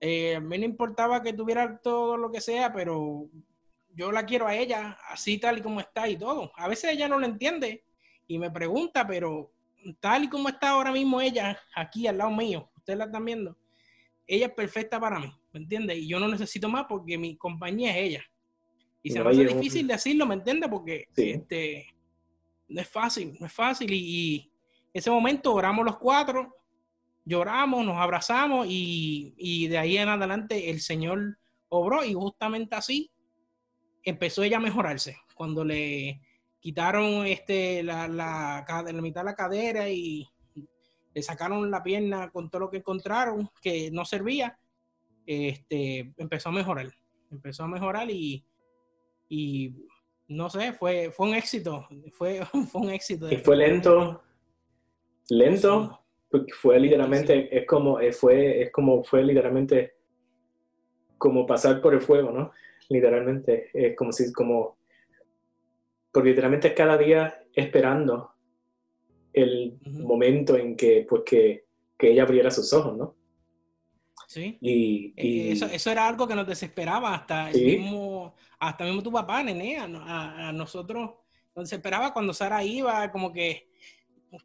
Eh, a mí no importaba que tuviera todo lo que sea, pero yo la quiero a ella así tal y como está y todo. A veces ella no lo entiende y me pregunta, pero tal y como está ahora mismo ella aquí al lado mío, ustedes la están viendo, ella es perfecta para mí, ¿me entiende? Y yo no necesito más porque mi compañía es ella. Y se me hace difícil decirlo, ¿me entiende? Porque este, no es fácil, no es fácil. Y, ese momento oramos los cuatro, lloramos, nos abrazamos y, y de ahí en adelante el Señor obró y justamente así empezó ella a mejorarse. Cuando le quitaron este, la, la, la, mitad de la cadera y le sacaron la pierna con todo lo que encontraron que no servía, este, empezó a mejorar. Empezó a mejorar y, y no sé, fue, fue un éxito. Fue, fue un éxito. Fue lento, lento, porque fue literalmente, es como, eh, fue, es como, fue literalmente como pasar por el fuego, ¿no? literalmente. Es como si, como, porque literalmente cada día esperando el momento en que, pues, que, que, ella abriera sus ojos, ¿no? Sí. Y, eh, Eso, eso, era algo que nos desesperaba hasta el mismo, hasta mismo tu papá, Nene, a, a, nosotros nos desesperaba cuando Sara iba, como que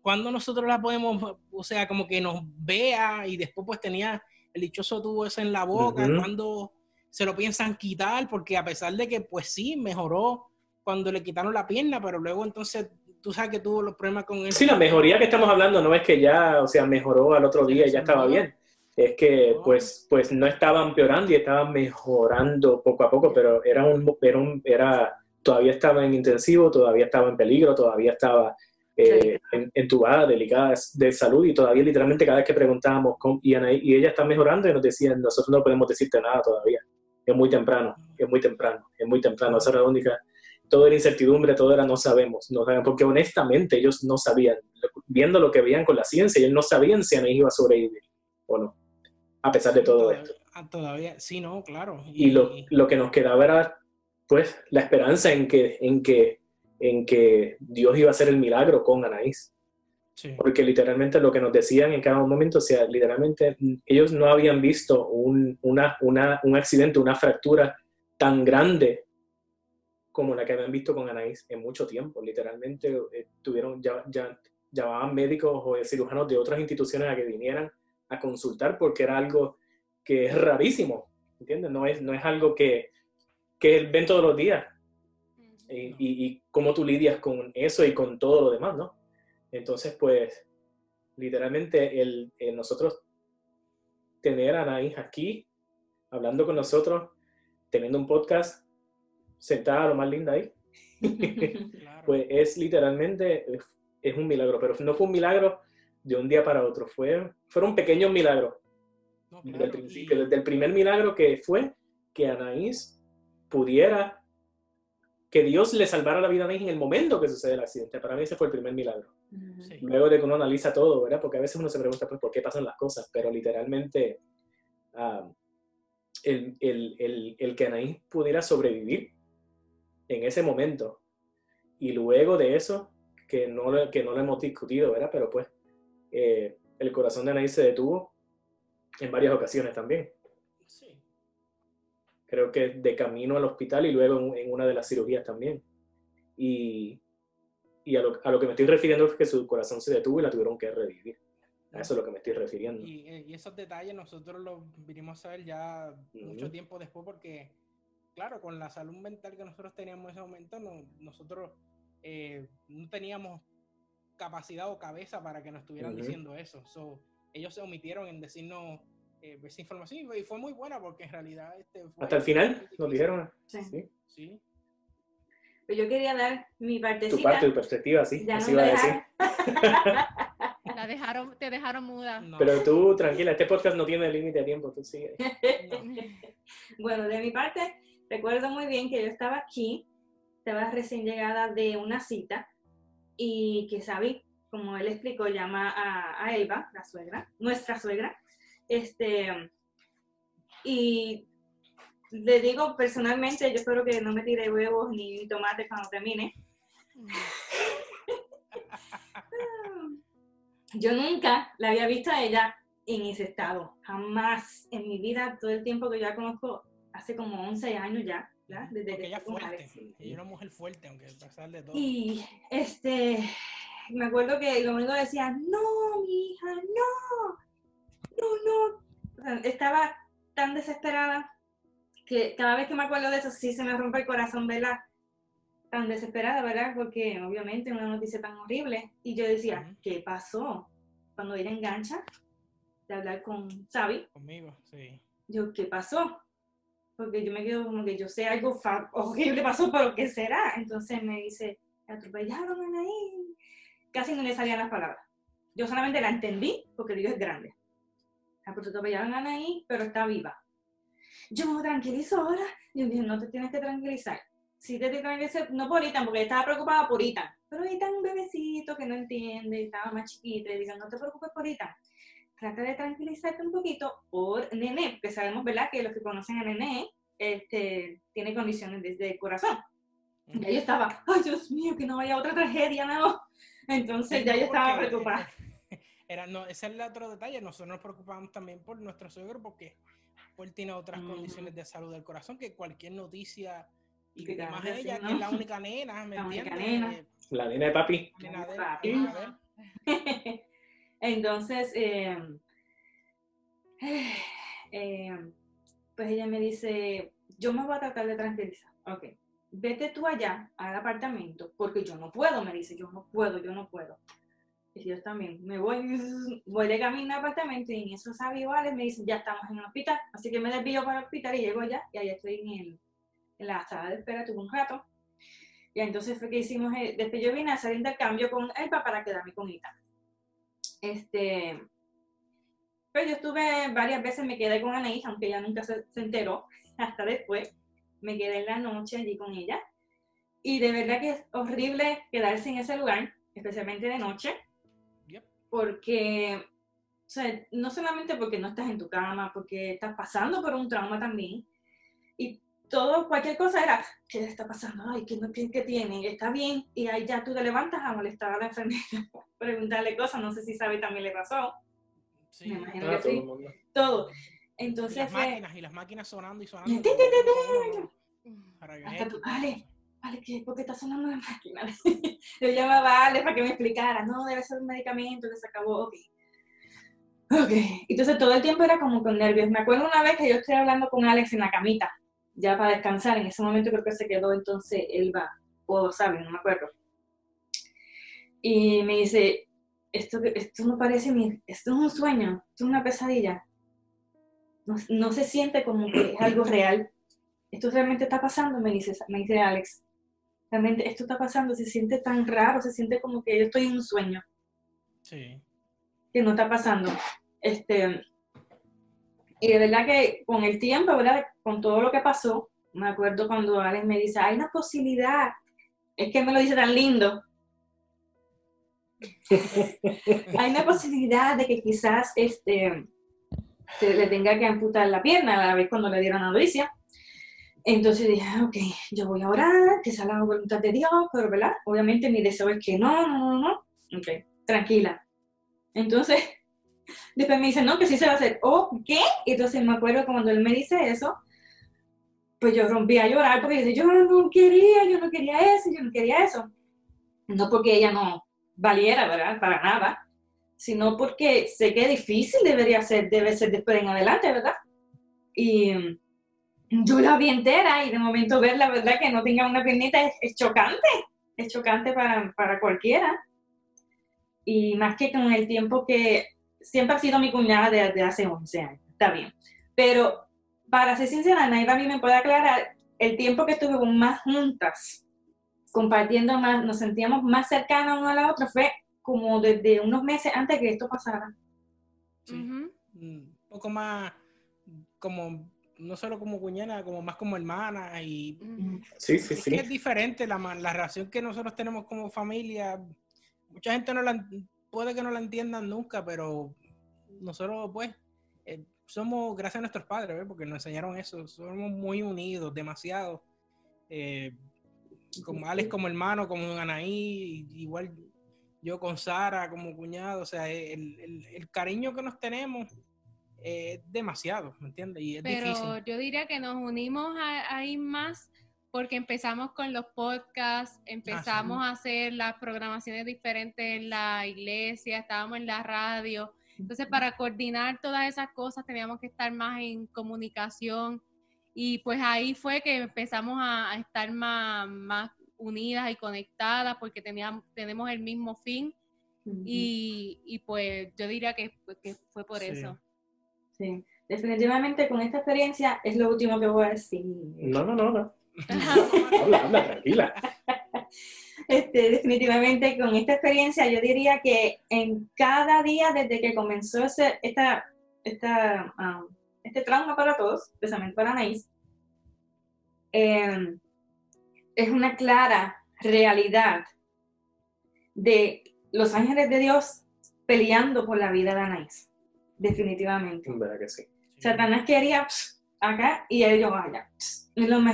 cuando nosotros la podemos, o sea, como que nos vea y después pues tenía el dichoso tubo ese en la boca, cuando se lo piensan quitar, porque a pesar de que, pues sí, mejoró cuando le quitaron la pierna, pero luego entonces tú sabes que tuvo los problemas con él. Sí, la mejoría que estamos hablando no es que ya, o sea, mejoró al otro día y ya estaba bien. Es que pues, pues no estaba empeorando y estaba mejorando poco a poco, pero era un, era, un, era todavía estaba en intensivo, todavía estaba en peligro, todavía estaba eh, entubada, delicada de salud y todavía literalmente cada vez que preguntábamos y, y ella está mejorando y nos decían, nosotros no podemos decirte nada todavía es muy temprano, es muy temprano, es muy temprano. Esa era la única, todo era incertidumbre, todo era no sabemos, no sabemos, porque honestamente ellos no sabían, viendo lo que veían con la ciencia, ellos no sabían si Anaís iba a sobrevivir o no, a pesar de todo todavía, esto. Ah, todavía, sí, no, claro. Y, lo, lo, que nos quedaba era, pues, la esperanza en que, en que, en que Dios iba a hacer el milagro con Anaís. Porque literalmente lo que nos decían en cada momento, o sea, literalmente ellos no habían visto un, una, una, un accidente, una fractura tan grande como la que habían visto con Anaís en mucho tiempo. Literalmente eh, tuvieron, ya, ya llamaban médicos o cirujanos de otras instituciones a que vinieran a consultar porque era algo que es rarísimo, ¿entiendes? No es, no es algo que, que ven todos los días. Y, y, y cómo tú lidias con eso y con todo lo demás, ¿no? Entonces, pues, literalmente el, nosotros tener a Anaís aquí, hablando con nosotros, teniendo un podcast, sentada lo más linda ahí, pues es literalmente, es un milagro, pero no fue un milagro de un día para otro, fue, fueron pequeños milagros. desde el principio, desde el primer milagro que fue que Anaís pudiera, que Dios le salvara la vida a Anaís en el momento que sucede el accidente. Para mí ese fue el primer milagro. Luego de que uno analiza todo, ¿verdad? Porque a veces uno se pregunta pues, por qué pasan las cosas, pero literalmente ah, el, el, el, el, que Anaís pudiera sobrevivir en ese momento y luego de eso, que no, que no lo hemos discutido, ¿verdad? Pero pues eh, el corazón de Anaís se detuvo en varias ocasiones también. Sí. Creo que de camino al hospital y luego en, en una de las cirugías también. Y y a lo, a lo que me estoy refiriendo es que su corazón se detuvo y la tuvieron que revivir. A eso es lo que me estoy refiriendo. Y, eh, y esos detalles nosotros los vinimos a ver ya mucho Ujú. tiempo después porque, claro, con la salud mental que nosotros teníamos en ese momento, no- nosotros eh, no teníamos capacidad o cabeza para que nos estuvieran Ujú. diciendo eso. So, ellos se omitieron en decirnos eh, esa información y fue- muy buena porque en realidad... Este, fue Hasta el final nos dijeron, Sí. sí, Sí. Pero yo quería dar mi tu partecita. parte, tu perspectiva, sí, ya así no iba a decir. La dejaron, te dejaron muda. No, Pero tú, tranquila, este podcast no tiene límite de tiempo, tú sigue. no. Bueno, de mi parte, recuerdo muy bien que yo estaba aquí, estaba recién llegada de una cita y que Sabi, como él explicó, llama a, a Elba, la suegra, nuestra suegra, este, y le digo personalmente, yo espero que no me tire huevos ni tomates cuando termine. Yo nunca la había visto a ella en ese estado, jamás en mi vida, todo el tiempo que yo la conozco, hace como 11 años ya, ¿verdad? Desde Porque que ella es fuerte. Ella es una mujer fuerte, aunque todo. Y este, me acuerdo que lo único que decía, no, mi hija, no, no, no. Estaba tan desesperada que cada vez que me acuerdo de eso sí se me rompe el corazón verla tan desesperada, ¿verdad? Porque obviamente una noticia tan horrible. Y yo decía. ¿qué pasó? Cuando ella engancha de hablar con Xavi, Conmigo, sí. yo, ¿qué pasó? Porque yo me quedo como que yo sé algo horrible pasó, pero ¿qué será? Entonces me dice, atropellaron a Anaí. Casi no le salían las palabras. Yo solamente la entendí porque Dios es grande. Pues atropellaron a Anaí, pero está viva. Yo me tranquilizo ahora. Yo dije, no te tienes que tranquilizar. Sí te tranquilizar, no por Itan, porque estaba preocupada por Itan. Pero Itan un bebecito que no entiende, estaba más chiquito. Y digo, no te preocupes por Itan trata de tranquilizarte un poquito por Nene, porque sabemos, ¿verdad?, que los que conocen a Nene este, tiene condiciones desde el corazón. Ya yo estaba, ay Dios mío, que no vaya otra tragedia, no. Entonces ya yo estaba preocupada. Era, no, ese es el otro detalle. Nosotros nos preocupamos también por nuestro suegro porque él tiene otras condiciones de salud del corazón que cualquier noticia y Que más ella, que ¿no? es la única nena, ¿me La única nena. La nena de papi. nena de Papi. nena de. Entonces, eh, eh, pues ella me dice, yo me voy a tratar de tranquilizar. Ok, vete tú allá al apartamento, porque yo no puedo, me dice, yo no puedo, yo no puedo. Y yo también, me voy, voy de camino al apartamento y en eso sabe iguales me dicen, ya estamos en el hospital, así que me desvío para el hospital y llego allá y allá estoy en, la sala de espera, tuve un rato. Y entonces fue que hicimos, el- después yo vine a hacer intercambio con Elba para quedarme con Ita. Este, pero yo estuve varias veces, me quedé con Anaís, aunque ella nunca se, se enteró, hasta después. Me quedé en la noche allí con ella. Y de verdad que es horrible quedarse en ese lugar, especialmente de noche. Porque, o sea, no solamente porque no estás en tu cama, porque estás pasando por un trauma también. Y todo, cualquier cosa era, ¿qué le está pasando? Ay, ¿qué, qué, qué tiene? ¿Está bien? Y ahí ya tú te levantas a molestar a la enfermera, preguntarle cosas, no sé si sabe también le pasó, Sí. Me imagino. Que todo sí. todo. Y Entonces las fue, máquinas, y las máquinas sonando y sonando. Hasta tú, vale, vale, ¿qué? ¿por qué está sonando la máquina? Yo llamaba a Ale para que me explicara, no, debe ser un medicamento que se acabó, ok. Ok, entonces todo el tiempo era como con nervios. Me acuerdo una vez que yo estoy hablando con Alex en la camita, ya para descansar, en ese momento creo que se quedó entonces Elba, o sabe, no me acuerdo. Y me dice, esto, esto no parece mi, esto es un sueño, esto es una pesadilla. No, no se siente como que es algo real esto realmente está pasando, me dice, me dice Alex. Realmente esto está pasando, se siente tan raro, se siente como que yo estoy en un sueño, Sí. que no está pasando. Este, y de verdad que con el tiempo, ¿verdad? Con todo lo que pasó, me acuerdo cuando Alex me dice, hay una posibilidad, es que me lo dice tan lindo, hay una posibilidad de que quizás este, se le tenga que amputar la pierna a la vez cuando le dieron la noticia. Entonces dije, ah, ok, yo voy a orar, que sea la voluntad de Dios, pero ¿verdad? Obviamente mi deseo es que no, no, no, no. Ok, tranquila. Entonces, después me dice, no, que sí se va a hacer. ¿Oh, qué? Entonces me acuerdo cuando él me dice eso, pues yo rompí a llorar porque dice, yo no quería, yo no quería eso, yo no quería eso. no porque ella no valiera, ¿verdad? Para nada, sino porque sé que difícil debería ser, debe ser después en adelante, ¿verdad? Y yo la vi entera y de momento ver la verdad que no tenga una piernita es, chocante, es chocante para, para, cualquiera. Y más que con el tiempo que siempre ha sido mi cuñada desde hace 11 años, está bien. Pero para ser sincera, nadie a mí me puede aclarar el tiempo que estuvimos más juntas, compartiendo más, nos sentíamos más cercanas una a la otra, fue como desde unos meses antes que esto pasara. Un poco más como no solo como cuñada, como más como hermana y sí, sí, sí. es diferente la, la relación que nosotros tenemos como familia. Mucha gente no la puede que no la entiendan nunca, pero nosotros pues eh, somos gracias a nuestros padres, porque nos enseñaron eso, somos muy unidos, demasiado. Eh, como Alex como hermano, como Anaí, igual yo con Sara como cuñado, o sea, el, el, el cariño que nos tenemos es demasiado, ¿me entiendes? Y es Pero yo diría que nos unimos ahí más porque empezamos con los podcasts, empezamos a hacer las programaciones diferentes en la iglesia, estábamos en la radio. Entonces, para coordinar todas esas cosas teníamos que estar más en comunicación y pues ahí fue que empezamos a, estar más, más unidas y conectadas porque teníamos, tenemos el mismo fin y, y, pues yo diría que, pues, que fue por eso. Sí, definitivamente con esta experiencia es lo último que voy a decir. No, no, no, no. habla, habla, tranquila. Este, definitivamente con esta experiencia yo diría que en cada día desde que comenzó ese, esta, esta, um, este trauma para todos, especialmente para Anaís, em, es una clara realidad de los ángeles de Dios peleando por la vida de Anaís definitivamente. ¿Verdad que sí? Satanás quería acá y ellos allá.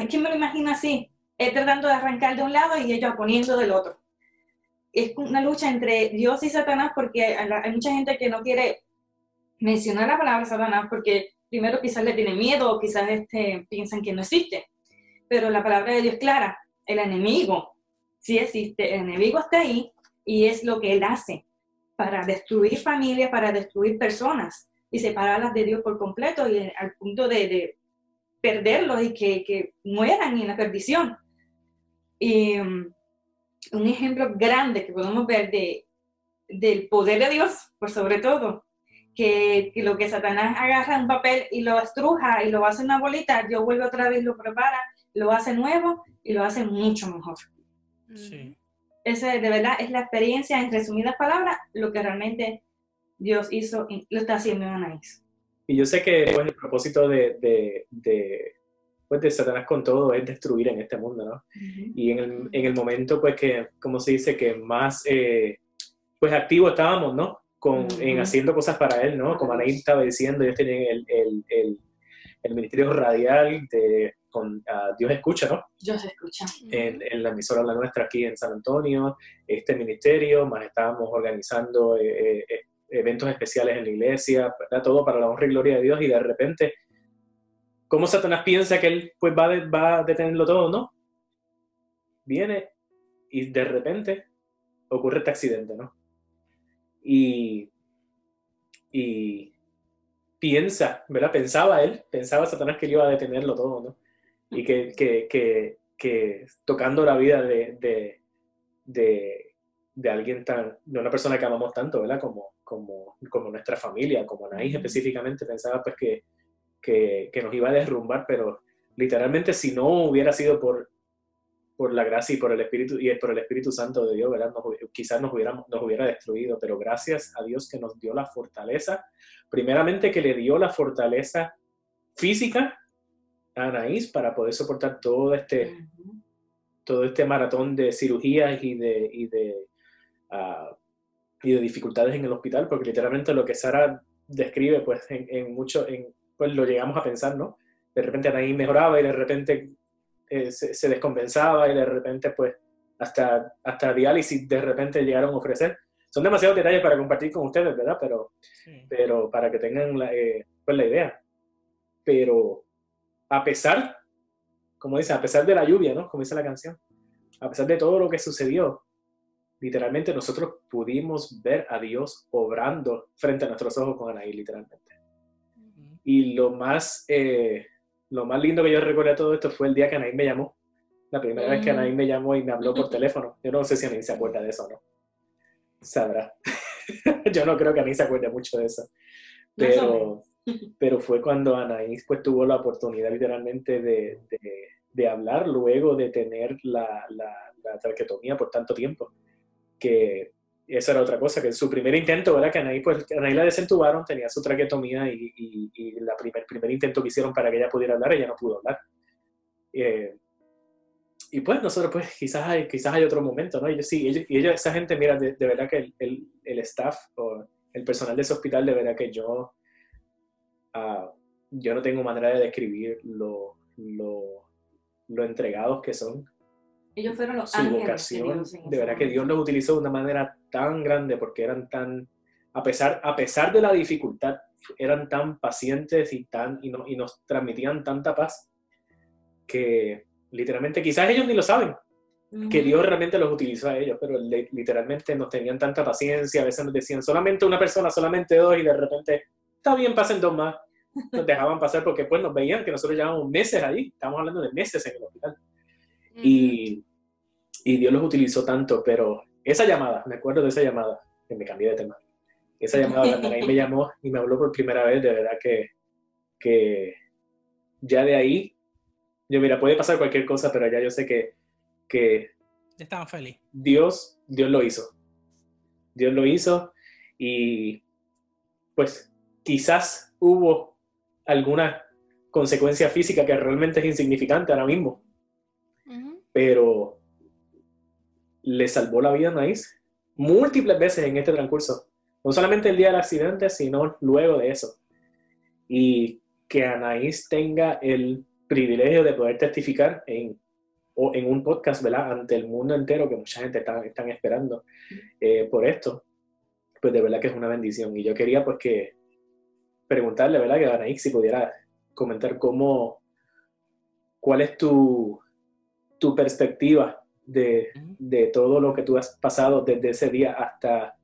¿Quién me lo imagina así? Él tratando de arrancar de un lado y ellos poniendo del otro. Es una lucha entre Dios y Satanás porque hay mucha gente que no quiere mencionar la palabra Satanás porque primero quizás le tiene miedo o quizás este, piensan que no existe. Pero la palabra de Dios es clara, el enemigo sí existe, el enemigo está ahí y es lo que él hace para destruir familias, para destruir personas y separarlas de Dios por completo y al punto de, perderlos y que, mueran en la perdición. Y um, un ejemplo grande que podemos ver de, del poder de Dios, por sobre todo, que, lo que Satanás agarra un papel y lo estruja y lo hace una bolita, Dios vuelve otra vez, lo prepara, lo hace nuevo y lo hace mucho mejor. Sí esa de verdad es la experiencia, en resumidas palabras, lo que realmente Dios hizo, y lo está haciendo en Anaís. Y yo sé que pues, el propósito de, de, de, pues, de Satanás con todo es destruir en este mundo, ¿no? Y en el, en el, momento, pues, que, como se dice, que más, eh, pues, activo estábamos, ¿no? Con, En haciendo cosas para él, ¿no? Como Anaís estaba diciendo, ellos tenían el, el, el, el ministerio radial de con Dios Escucha, ¿no? Dios Escucha. En, en, la emisora La Nuestra aquí en San Antonio, este ministerio, más estábamos organizando eh, eh, eh, eventos especiales en la iglesia, todo para la honra y gloria de Dios y de repente, ¿cómo Satanás piensa que él pues va, va a detenerlo todo, no? Viene y de repente ocurre este accidente, ¿no? Y, y piensa, ¿verdad? Pensaba él, pensaba Satanás que él iba a detenerlo todo, ¿no? y que, que, que, que tocando la vida de, de, de, de, alguien tan, de una persona que amamos tanto, ¿verdad? Como, como, como nuestra familia, como Anaís específicamente, pensaba pues que, que, que, nos iba a derrumbar, pero literalmente si no hubiera sido por, por la gracia y por el Espíritu y por el Espíritu Santo de Dios, ¿verdad? quizás nos, hubiéramos, nos hubiera destruido, pero gracias a Dios que nos dio la fortaleza, primeramente que le dio la fortaleza física Anaís para poder soportar todo este, todo este maratón de cirugías y de, y de, ah, y de dificultades en el hospital, porque literalmente lo que Sara describe, pues en, mucho, en, pues lo llegamos a pensar, ¿no? De repente Anaís mejoraba y de repente eh, se, descompensaba y de repente, pues, hasta, hasta diálisis de repente llegaron a ofrecer. Son demasiados detalles para compartir con ustedes, ¿verdad? Pero, pero para que tengan la, eh, pues, la idea. Pero a pesar, como dice, a pesar de la lluvia, ¿no? Como dice la canción, a pesar de todo lo que sucedió, literalmente nosotros pudimos ver a Dios obrando frente a nuestros ojos con Anaí, literalmente. Y lo más, eh, lo más lindo que yo recuerdo de todo esto fue el día que Anaí me llamó. La primera vez que Anaí me llamó y me habló por teléfono. Yo no sé si Anaí se acuerda de eso o no. Sabrá. yo no creo que Anaí se acuerde mucho de eso. Pero, pero fue cuando Anaís pues tuvo la oportunidad literalmente de, de, hablar luego de tener la, la, la, traquetomía por tanto tiempo, que esa era otra cosa, que su primer intento, ¿verdad? Que Anaí, pues, Anaí la desentubaron, tenía su traquetomía y, y, y la primer, primer intento que hicieron para que ella pudiera hablar, ella no pudo hablar. Eh, y pues nosotros, pues quizás hay, quizás hay otro momento, ¿no? Y sí, y ella, esa gente, mira, de, de verdad que el, el, el, staff o el personal de ese hospital, de verdad que yo Ah, yo no tengo manera de describir lo, lo, lo entregados que son. Ellos fueron los su vocación. De verdad que Dios los utilizó de una manera tan grande porque eran tan, a pesar, a pesar de la dificultad, eran tan pacientes y, tan, y, no, y nos transmitían tanta paz que literalmente quizás ellos ni lo saben, que Dios realmente los utilizó a ellos, pero literalmente nos tenían tanta paciencia, a veces nos decían solamente una persona, solamente dos, y de repente está bien, pasen dos más. Nos dejaban pasar porque pues nos veían que nosotros llevábamos meses ahí, estamos hablando de meses en el hospital. Y, y, Dios los utilizó tanto, pero esa llamada, me acuerdo de esa llamada, que me cambié de tema. Esa llamada cuando ahí me llamó y me habló por primera vez, de verdad que, que ya de ahí, yo mira, puede pasar cualquier cosa, pero ya yo sé que, que estaban feliz. Dios, Dios lo hizo. Dios lo hizo y pues quizás hubo alguna consecuencia física que realmente es insignificante ahora mismo, pero le salvó la vida a Anaís múltiples veces en este transcurso. No solamente el día del accidente, sino luego de eso. Y que Anaís tenga el privilegio de poder testificar en, o en un podcast, ¿verdad? Ante el mundo entero, que mucha gente está están esperando eh, por esto, pues de verdad que es una bendición. Y yo quería pues que preguntarle, ¿verdad? Que Anaís, si pudiera comentar cómo, cuál es tu, tu perspectiva de, de, todo lo que tú has pasado desde ese día hasta,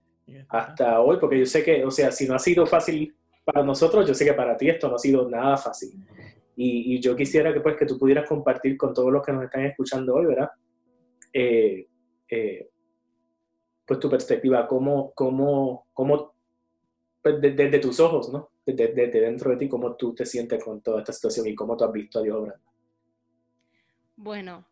hasta hoy, porque yo sé que, o sea, si no ha sido fácil para nosotros, yo sé que para ti esto no ha sido nada fácil. Y, y yo quisiera que, pues, que tú pudieras compartir con todos los que nos están escuchando hoy, ¿verdad? Eh, eh, pues tu perspectiva, cómo, cómo, cómo pues, desde tus ojos, ¿no? desde, dentro de ti, cómo tú te sientes con toda esta situación y cómo tú has visto a Dios obrando. Bueno,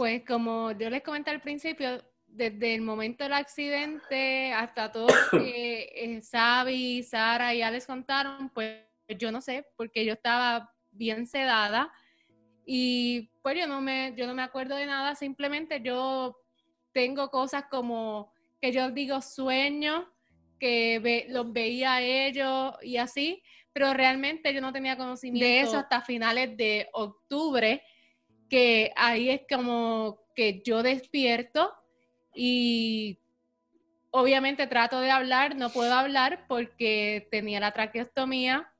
pues como yo les comenté al principio, desde el momento del accidente hasta todo lo que eh, Sabi, y Sara ya les contaron, pues yo no sé, porque yo estaba bien sedada y pues yo no me, yo no me acuerdo de nada, simplemente yo tengo cosas como que yo digo sueños que los veía a ellos y así, pero realmente yo no tenía conocimiento de eso hasta finales de octubre, que ahí es como que yo despierto y obviamente trato de hablar, no puedo hablar porque tenía la traqueostomía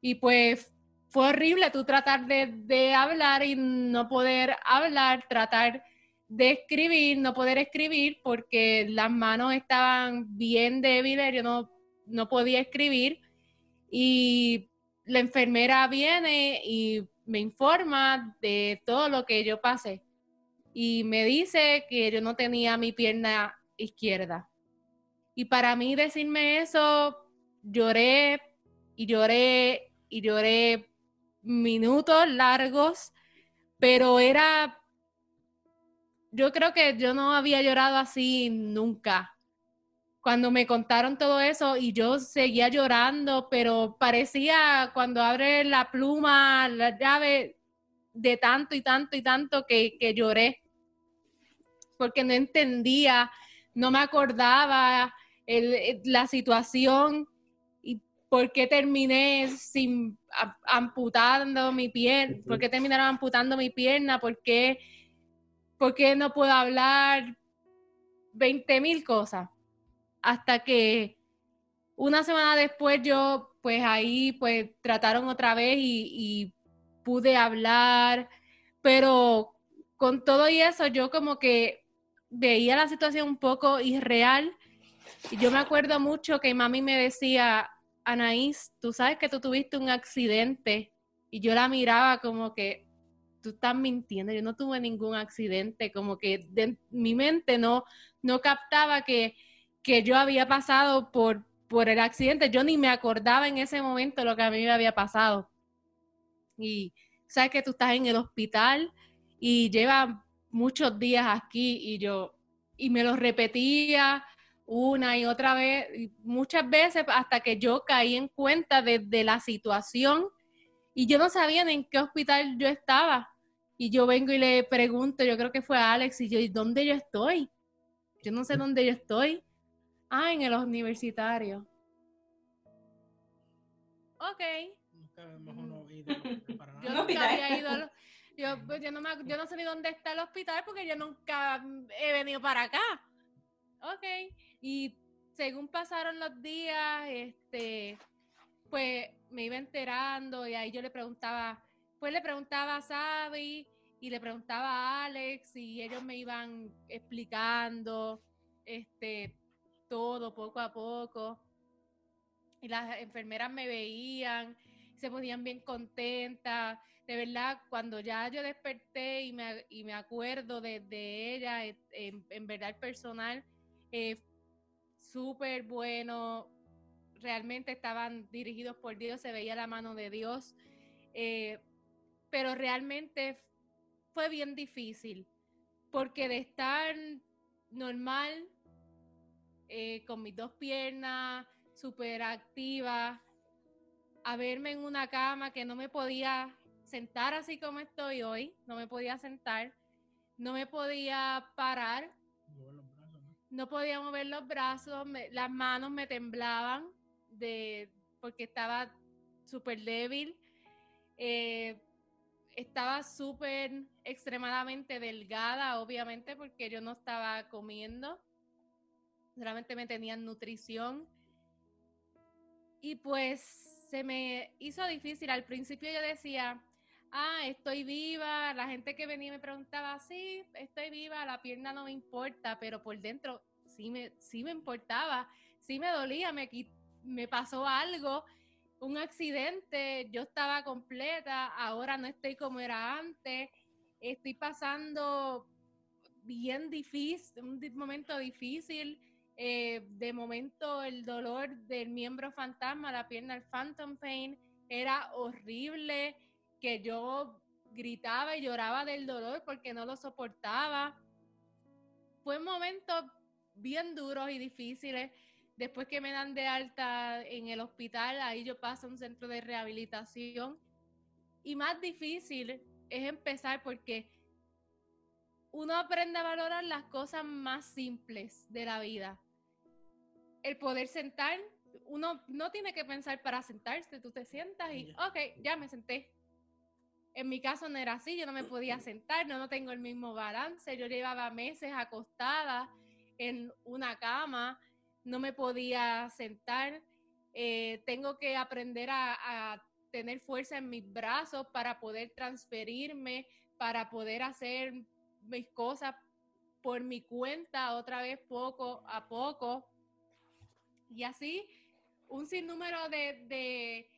y pues fue horrible tú tratar de, de hablar y no poder hablar, tratar de escribir, no poder escribir porque las manos estaban bien débiles, yo no, no podía escribir y la enfermera viene y me informa de todo lo que yo pasé y me dice que yo no tenía mi pierna izquierda. Y para mí decirme eso, lloré y lloré y lloré minutos largos, pero era yo creo que yo no había llorado así nunca. Cuando me contaron todo eso y yo seguía llorando, pero parecía cuando abre la pluma, la llave, de tanto y tanto y tanto que, que lloré. Porque no entendía, no me acordaba el, la situación y por qué terminé sin amputando mi pierna, por qué terminaron amputando mi pierna, por qué ¿Por qué no puedo hablar? 20 mil cosas. Hasta que una semana después yo, pues ahí, pues trataron otra vez y, pude hablar, pero con todo y eso yo como que veía la situación un poco irreal. Y yo me acuerdo mucho que mami me decía, Anaís, tú sabes que tú tuviste un accidente. Y yo la miraba como que, tú estás mintiendo, yo no tuve ningún accidente, como que de, mi mente no, no captaba que, que yo había pasado por, por el accidente. Yo ni me acordaba en ese momento lo que a mí me había pasado. Y sabes que tú estás en el hospital y lleva muchos días aquí y yo, y me lo repetía una y otra vez, muchas veces hasta que yo caí en cuenta de, la situación y yo no sabía en qué hospital yo estaba. Y yo vengo y le pregunto, yo creo que fue a Alex, y yo, ¿y dónde yo estoy? Yo no sé dónde yo estoy. Ah, en el universitario. Ok. Yo nunca había ido al, yo, pues, yo, no me, yo no sé ni dónde está el hospital porque yo nunca he venido para acá. Ok. Y según pasaron los días, este, pues me iba enterando y ahí yo le preguntaba, pues le preguntaba a Sabi y le preguntaba a Alex y ellos me iban explicando este todo poco a poco. Y las enfermeras me veían, se ponían bien contentas. De verdad, cuando ya yo desperté y me, y me acuerdo de, ella, eh, en, verdad el personal, eh, súper bueno, realmente estaban dirigidos por Dios, se veía la mano de Dios, eh, pero realmente fue bien difícil, porque de estar normal, con mis dos piernas, súper activa, a verme en una cama que no me podía sentar así como estoy hoy, no me podía sentar, no me podía parar, no podía mover los brazos, las manos me temblaban de, porque estaba súper débil, eh, estaba súper extremadamente delgada, obviamente, porque yo no estaba comiendo, solamente me tenían nutrición. Y pues se me hizo difícil. Al principio yo decía, ah, estoy viva, la gente que venía me preguntaba, sí, estoy viva, la pierna no me importa, pero por dentro sí me, sí me importaba, sí me dolía, me, me pasó algo, un accidente, yo estaba completa, ahora no estoy como era antes, estoy pasando bien difícil, un momento difícil, eh, de momento el dolor del miembro fantasma, la pierna, el phantom pain, era horrible que yo gritaba y lloraba del dolor porque no lo soportaba. Fue momentos bien duros y difíciles. Después que me dan de alta en el hospital, ahí yo paso a un centro de rehabilitación. Y más difícil es empezar porque uno aprende a valorar las cosas más simples de la vida. El poder sentar, uno no tiene que pensar para sentarse, tú te sientas y, ok, ya me senté. En mi caso no era así, yo no me podía sentar, no, no tengo el mismo balance, yo llevaba meses acostada en una cama, no me podía sentar, eh, tengo que aprender a, tener fuerza en mis brazos para poder transferirme, para poder hacer mis cosas por mi cuenta otra vez poco a poco. Y así un sinnúmero de, de,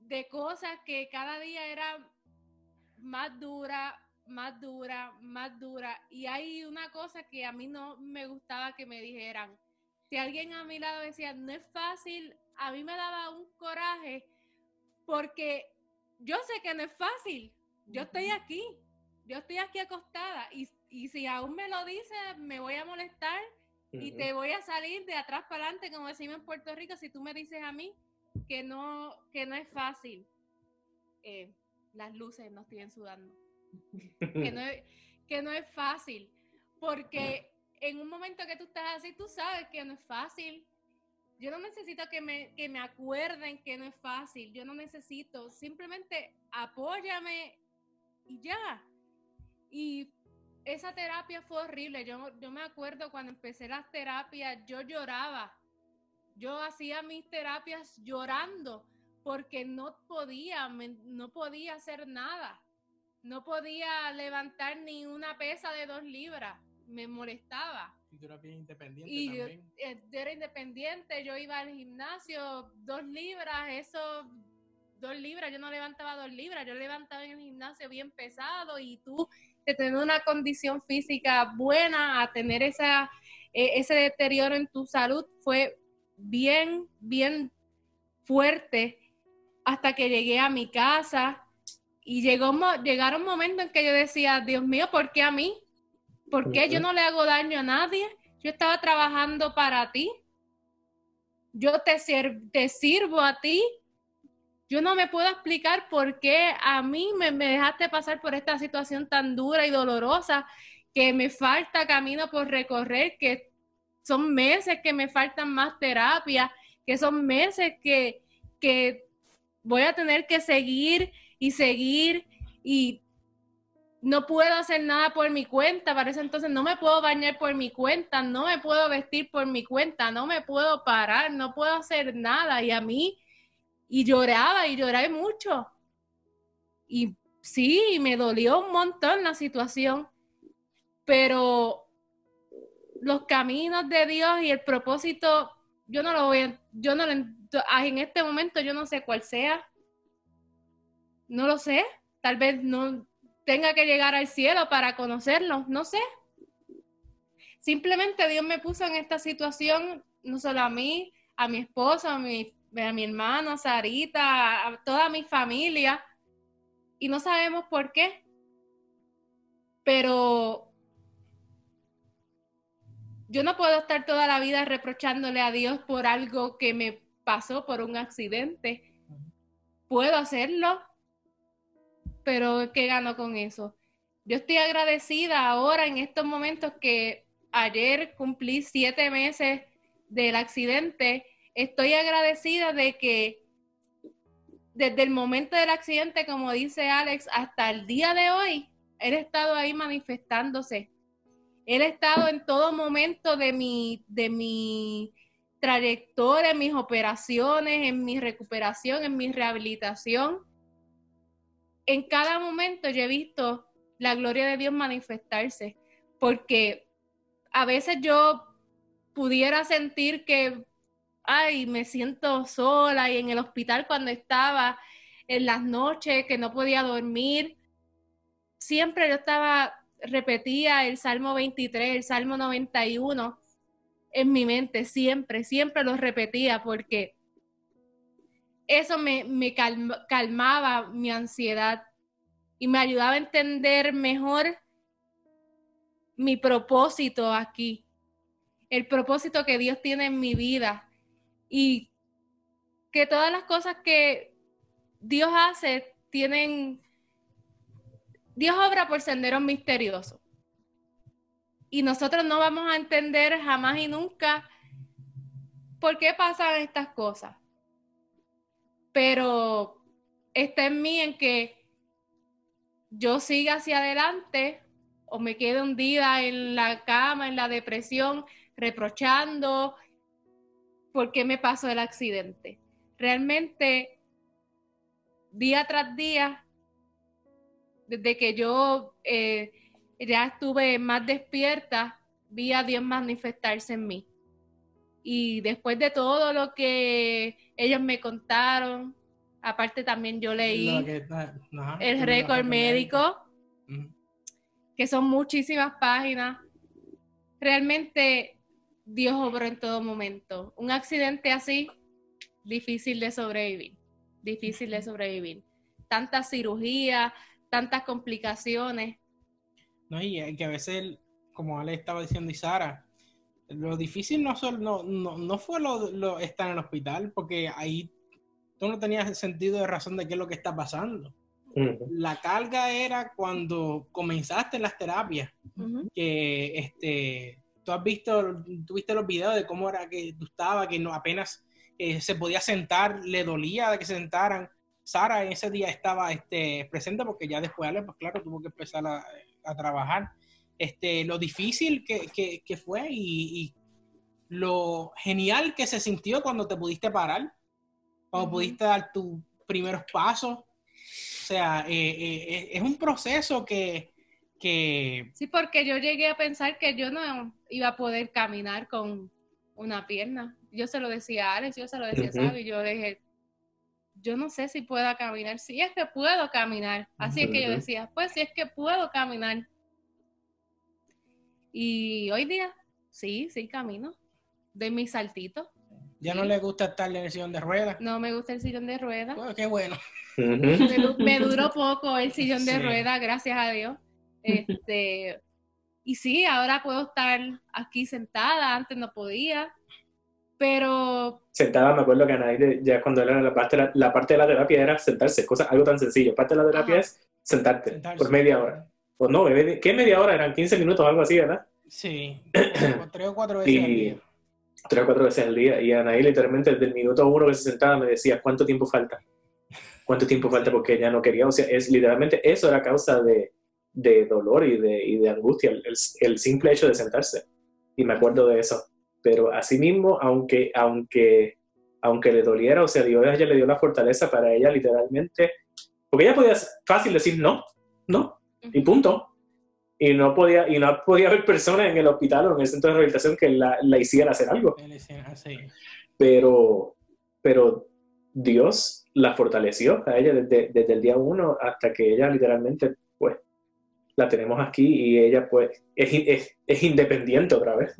de cosas que cada día era más dura, más dura, más dura. Y hay una cosa que a mí no me gustaba que me dijeran. Si alguien a mi lado decía, no es fácil, a mí me daba un coraje porque yo sé que no es fácil. Yo estoy aquí, yo estoy aquí acostada y, si aún me lo dices, me voy a molestar y te voy a salir de atrás para adelante, como decimos en Puerto Rico, si tú me dices a mí que no, que no es fácil. Eh, las luces no siguen sudando. que, no es, que no es fácil, porque en un momento que tú estás así, tú sabes que no es fácil. Yo no necesito que me, que me acuerden que no es fácil, yo no necesito, simplemente apóyame y ya. Y esa terapia fue horrible. Yo, yo me acuerdo cuando empecé las terapias, yo lloraba. Yo hacía mis terapias llorando porque no podía, no podía hacer nada. No podía levantar ni una pesa de dos libras. me molestaba. Y tú eras bien independiente Y también. eh, yo era independiente, yo iba al gimnasio, dos libras, eso, dos libras, yo no levantaba dos libras, yo levantaba en el gimnasio bien pesado y tú de tener una condición física buena a tener esa, eh, ese deterioro en tu salud fue bien, bien fuerte hasta que llegué a mi casa y llegó, llegaron momentos en que yo decía, Dios mío, ¿por qué a mí? ¿Por qué yo no le hago daño a nadie? Yo estaba trabajando para ti. Yo te, sir- te sirvo a ti. Yo no me puedo explicar por qué a mí me, me dejaste pasar por esta situación tan dura y dolorosa, que me falta camino por recorrer, que son meses que me faltan más terapia, que son meses que, que voy a tener que seguir y seguir y no puedo hacer nada por mi cuenta, para eso entonces no me puedo bañar por mi cuenta, no me puedo vestir por mi cuenta, no me puedo parar, no puedo hacer nada. Y a mí, y lloraba y lloré mucho. Y sí, me dolió un montón la situación, pero los caminos de Dios y el propósito, yo no lo voy a, yo no lo, en este momento yo no sé cuál sea. No lo sé. Tal vez no tenga que llegar al cielo para conocerlo, no sé. Simplemente Dios me puso en esta situación, no solo a mí, a mi esposo, a mi, a mi hermano, a Sarita, a toda mi familia, y no sabemos por qué. Pero yo no puedo estar toda la vida reprochándole a Dios por algo que me pasó por un accidente. Puedo hacerlo, pero ¿qué gano con eso? Yo estoy agradecida ahora en estos momentos que ayer cumplí siete meses del accidente. Estoy agradecida de que desde el momento del accidente, como dice Alex, hasta el día de hoy, él ha estado ahí manifestándose. Él ha estado en todo momento de mi, de mi trayectoria, en mis operaciones, en mi recuperación, en mi rehabilitación. En cada momento yo he visto la gloria de Dios manifestarse, porque a veces yo pudiera sentir que, ay, me siento sola y en el hospital cuando estaba en las noches que no podía dormir, siempre yo estaba, repetía el Salmo 23, el Salmo 91 en mi mente, siempre, siempre lo repetía porque eso me, me calma, calmaba mi ansiedad y me ayudaba a entender mejor mi propósito aquí, el propósito que Dios tiene en mi vida y que todas las cosas que Dios hace tienen, Dios obra por senderos misteriosos. Y nosotros no vamos a entender jamás y nunca por qué pasan estas cosas. Pero está en mí en que yo siga hacia adelante o me quede hundida en la cama, en la depresión, reprochando por qué me pasó el accidente. Realmente, día tras día, desde que yo eh, ya estuve más despierta, vi a Dios manifestarse en mí. Y después de todo lo que ellos me contaron, aparte también yo leí que, el récord médico, Ujú. que son muchísimas páginas. Realmente Dios obró en todo momento. Un accidente así, difícil de sobrevivir, difícil de sobrevivir. Tantas cirugías, tantas complicaciones. No, y eh, que a veces, como Ale estaba diciendo y Sara, lo difícil no, solo, no, no, no fue lo, lo estar en el hospital, porque ahí tú no tenías sentido de razón de qué es lo que está pasando. La carga era cuando comenzaste las terapias, que este, tú has visto, tuviste los videos de cómo era que tú estabas, que no apenas eh, se podía sentar, le dolía de que se sentaran. Sara en ese día estaba este, presente porque ya después Ale, pues claro, tuvo que empezar a, a trabajar. Este, lo difícil que, que, que fue y, y lo genial que se sintió cuando te pudiste parar, cuando pudiste dar tus primeros pasos. O sea, eh, eh, es un proceso que que Sí, porque yo llegué a pensar que yo no iba a poder caminar con una pierna. Yo se lo decía a Alex, yo se lo decía Ujú. a Sabi, yo dije, yo no sé si pueda caminar, si es que puedo caminar. Así es que yo decía, pues si es que puedo caminar. Y hoy día, sí, sí camino. De mis saltitos. ya no le gusta estar en el sillón de ruedas. No me gusta el sillón de ruedas. Bueno, qué bueno. Me, me duró poco el sillón de Sí. ruedas, gracias a Dios. Este, y sí, ahora puedo estar aquí sentada, antes no podía, pero Sentada, me acuerdo que Anaí, ya cuando era la parte, la, la parte de la terapia era sentarse, cosa, algo tan sencillo. Parte de la terapia Ajá. es sentarte Sentarse. por media hora. O no, ¿qué media hora? Eran 15 minutos o algo así, ¿verdad? Sí, como tres o cuatro veces al Y día. tres o cuatro veces al día. Y Anaí literalmente desde el minuto uno que se sentaba me decía, ¿cuánto tiempo falta? ¿Cuánto tiempo falta? Porque ella no quería. O sea, es literalmente eso era causa de, de dolor y de, y de angustia, el, el simple hecho de sentarse. Y me acuerdo de eso. Pero asimismo, aunque, aunque, aunque le doliera, o sea, Dios a ella le dio la fortaleza para ella literalmente, porque ella podía fácil decir no, no, y punto. Y no podía, y no podía haber personas en el hospital o en el centro de rehabilitación que la, la hicieran hacer algo. Pero, pero Dios la fortaleció a ella desde, desde el día uno hasta que ella literalmente, pues, la tenemos aquí y ella, pues, es, es, es independiente otra vez.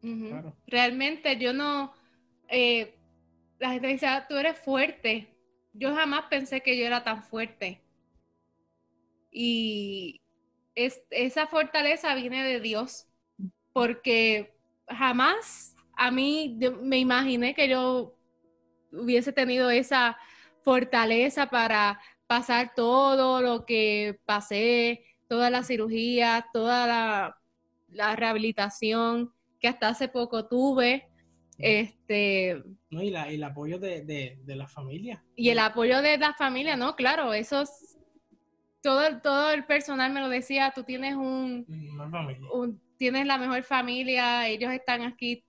Claro. realmente yo no, eh, la gente dice, "Ah, tú eres fuerte. Yo jamás pensé que yo era tan fuerte. Y es, esa fortaleza viene de Dios, porque jamás a mí me imaginé que yo hubiese tenido esa fortaleza para pasar todo lo que pasé, toda la cirugía, toda la, la rehabilitación que hasta hace poco tuve, este, ¿no? Y, la, y el apoyo de, de, de la familia. y el apoyo de la familia, ¿no? Claro, eso es- todo, el- todo el personal me lo decía, tú tienes un, un- tienes la mejor familia, ellos están aquí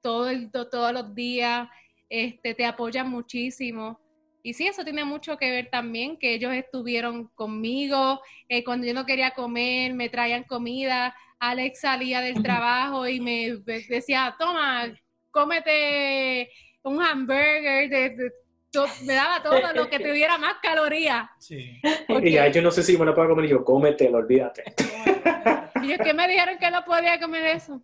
todo el- to- todos los días, este, te apoyan muchísimo. Y sí, eso tiene mucho que ver también, que ellos estuvieron conmigo, eh, cuando yo no quería comer, me traían comida, Alex salía del trabajo y me decía, toma, cómete un hamburger, de- de- to- me daba todo lo que tuviera más calorías. Sí. porque- Y ya yo no sé si me lo puedo comer y yo, cómetelo, olvídate. Y es que me dijeron que no podía comer eso.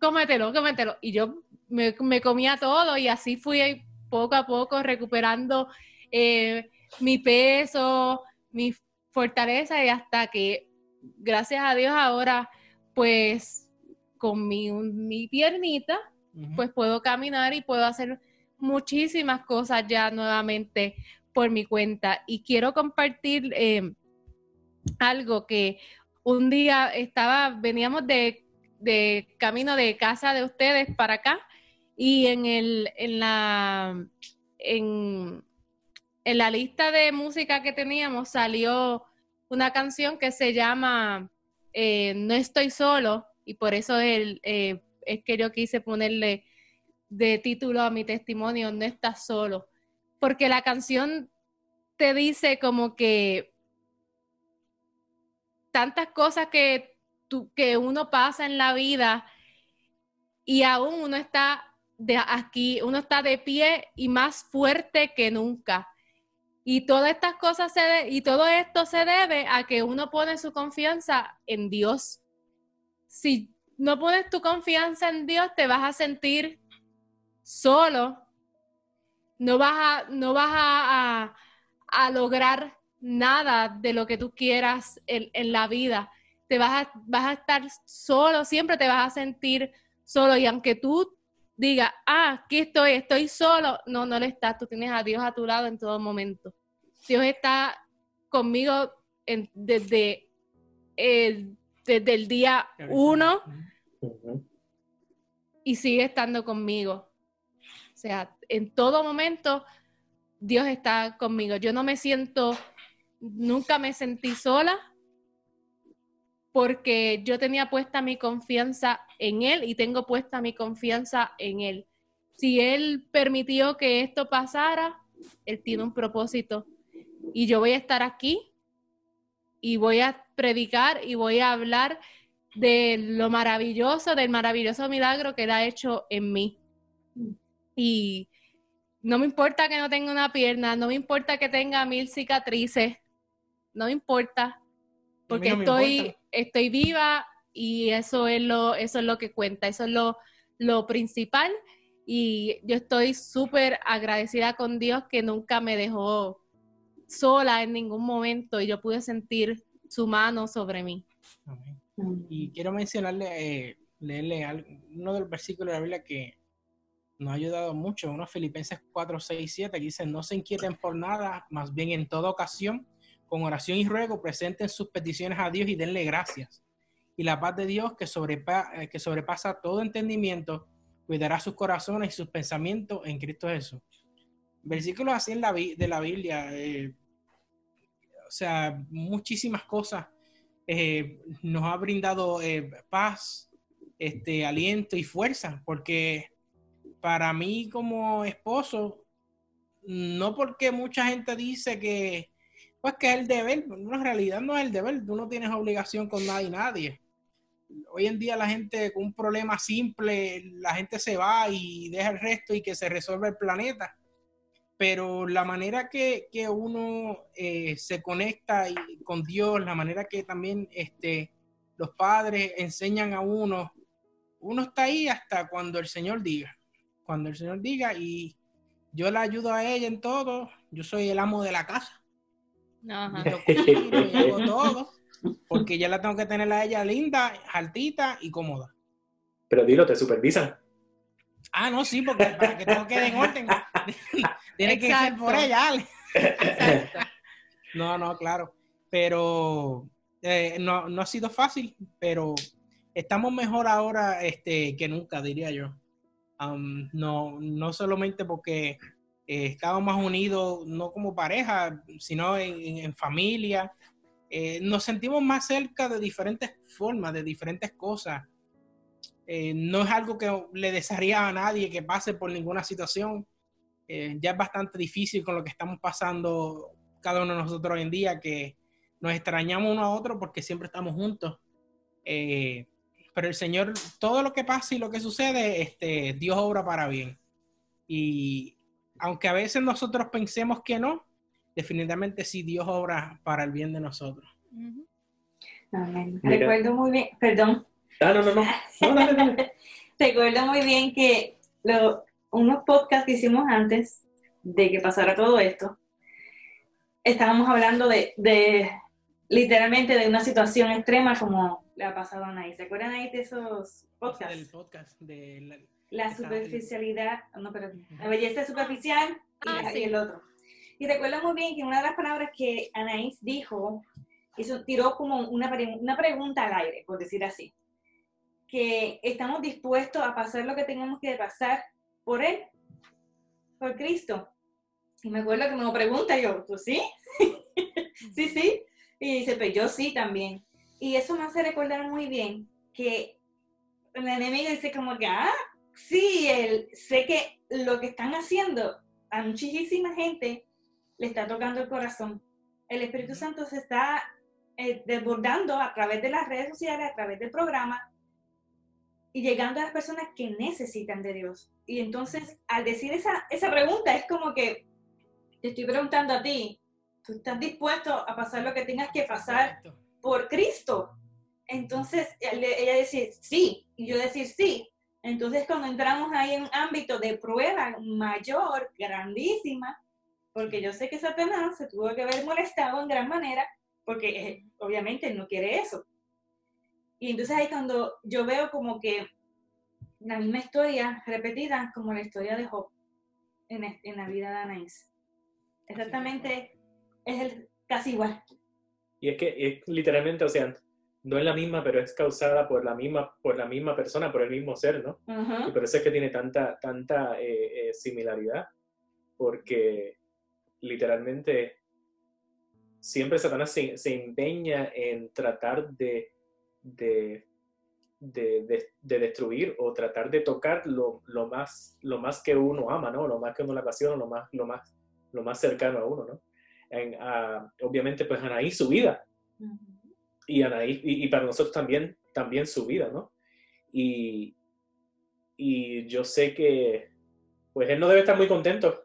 Cómetelo, cómetelo. Y yo me, me comía todo y así fui poco a poco recuperando eh, mi peso, mi fortaleza y hasta que, gracias a Dios, ahora pues con mi, mi piernita, pues puedo caminar y puedo hacer muchísimas cosas ya nuevamente por mi cuenta. Y quiero compartir eh, algo que un día estaba, veníamos de, de camino de casa de ustedes para acá y en el, en la, en, en la lista de música que teníamos salió una canción que se llama eh, No estoy solo y por eso el, eh, es que yo quise ponerle de título a mi testimonio, No estás solo, porque la canción te dice como que tantas cosas que, que uno pasa en la vida y aún uno está de aquí, uno está de pie y más fuerte que nunca. Y todas estas cosas se y todo esto se debe a que uno pone su confianza en Dios. Si no pones tu confianza en Dios, te vas a sentir solo. No vas a, no vas a- a lograr nada de lo que tú quieras en, en la vida. Te vas a, vas a estar solo, siempre te vas a sentir solo. Y aunque tú digas, ah, aquí estoy, estoy solo, no, no lo estás. Tú tienes a Dios a tu lado en todo momento. Dios está conmigo en- desde, el- desde el día uno y sigue estando conmigo. O sea, en todo momento Dios está conmigo. Yo no me siento, nunca me sentí sola porque yo tenía puesta mi confianza en Él y tengo puesta mi confianza en Él. Si Él permitió que esto pasara, Él tiene un propósito y yo voy a estar aquí y voy a predicar y voy a hablar de lo maravilloso, del maravilloso milagro que Él ha hecho en mí. Y no me importa que no tenga una pierna, no me importa que tenga mil cicatrices, no me importa, porque estoy, estoy viva y eso es lo, eso es lo que cuenta, eso es lo, lo principal. Y yo estoy súper agradecida con Dios que nunca me dejó sola en ningún momento y yo pude sentir su mano sobre mí. Y quiero mencionarle, eh, leerle uno de los versículos de la Biblia que nos ha ayudado mucho, uno Filipenses 4, 6, 7, que dice, no se inquieten por nada, más bien en toda ocasión, con oración y ruego, presenten sus peticiones a Dios y denle gracias. Y la paz de Dios que, eh, que sobrepasa todo entendimiento, cuidará sus corazones y sus pensamientos en Cristo Jesús. Versículos así en la, de la Biblia, eh, o sea, muchísimas cosas eh, nos ha brindado paz, este, aliento y fuerza, porque para mí como esposo, no porque mucha gente dice que, pues que es el deber, en realidad no es el deber, tú no tienes obligación con nadie y nadie. Hoy en día la gente con un problema simple, la gente se va y deja el resto y que se resuelva el planeta. Pero la manera que, uno eh, se conecta con Dios, la manera que también este, los padres enseñan a uno, uno está ahí hasta cuando el Señor diga cuando el Señor diga y yo la ayudo a ella en todo, yo soy el amo de la casa. Ajá. Yo hago todo, porque ya la tengo que tener a ella linda, altita y cómoda. Pero dilo, ¿te supervisan? Ah, no, sí, porque para que todo quede en orden, tiene que ser por ella. No, no, claro. Pero eh, no, no ha sido fácil, pero estamos mejor ahora este, que nunca, diría yo no, no solamente porque eh, estábamos más unidos, no como pareja, sino en, familia. Eh, nos sentimos más cerca de diferentes formas, de diferentes cosas. Eh, no es algo que le desearía a nadie que pase por ninguna situación. ya es bastante difícil con lo que estamos pasando cada uno de nosotros hoy en día, que nos extrañamos uno a otro porque siempre estamos juntos pero el Señor, todo lo que pasa y lo que sucede, este, Dios obra para bien. Y aunque a veces nosotros pensemos que no, definitivamente sí Dios obra para el bien de nosotros. Amén. Recuerdo muy bien, perdón. Ah, no, no, no. Recuerdo muy bien que lo, unos podcasts que hicimos antes de que pasara todo esto, estábamos hablando de, de literalmente de una situación extrema como le ha pasado a Anaí. ¿Se acuerdan ahí de esos podcasts? Del podcast de la, superficialidad, no, pero la belleza superficial y, ah, el otro. Y recuerdo muy bien que una de las palabras que Anaís dijo, eso tiró como una, una pregunta al aire, por decir así, que estamos dispuestos a pasar lo que tengamos que pasar por Él, por Cristo. Y me acuerdo que me lo pregunta yo, ¿tú sí? sí, sí. Y dice, pues yo sí también. Y eso me hace recordar muy bien que el enemigo dice como que, ah, sí, él, sé que lo que están haciendo a muchísima gente le está tocando el corazón. El Espíritu Santo se está eh, desbordando a través de las redes sociales, a través del programa y llegando a las personas que necesitan de Dios. Y entonces, al decir esa, esa pregunta, es como que te estoy preguntando a ti, ¿tú estás dispuesto a pasar lo que tengas que pasar por Cristo. Entonces, ella decía, sí, y yo decir, sí. Entonces, cuando entramos ahí en un ámbito de prueba mayor, grandísima, porque yo sé que Satanás se tuvo que haber molestado en gran manera, porque eh, obviamente no quiere eso. Y entonces ahí cuando yo veo como que la misma historia repetida como la historia de Job en, en la vida de Anaís. Exactamente, es el, casi igual. Y es que es literalmente, o sea, no es la misma, pero es causada por la misma, por la misma persona, por el mismo ser, ¿no? Y por eso es que tiene tanta, tanta eh, eh, similaridad, porque literalmente siempre Satanás se, se empeña en tratar de, de, de, de, destruir o tratar de tocar lo, lo, más, lo más que uno ama, ¿no? Lo más que uno le apasiona, lo más, lo más, lo más cercano a uno, ¿no? obviamente, pues Anaí, su vida, y Anaís, y, y para nosotros también, también su vida, ¿no? Y, y yo sé que, pues él no debe estar muy contento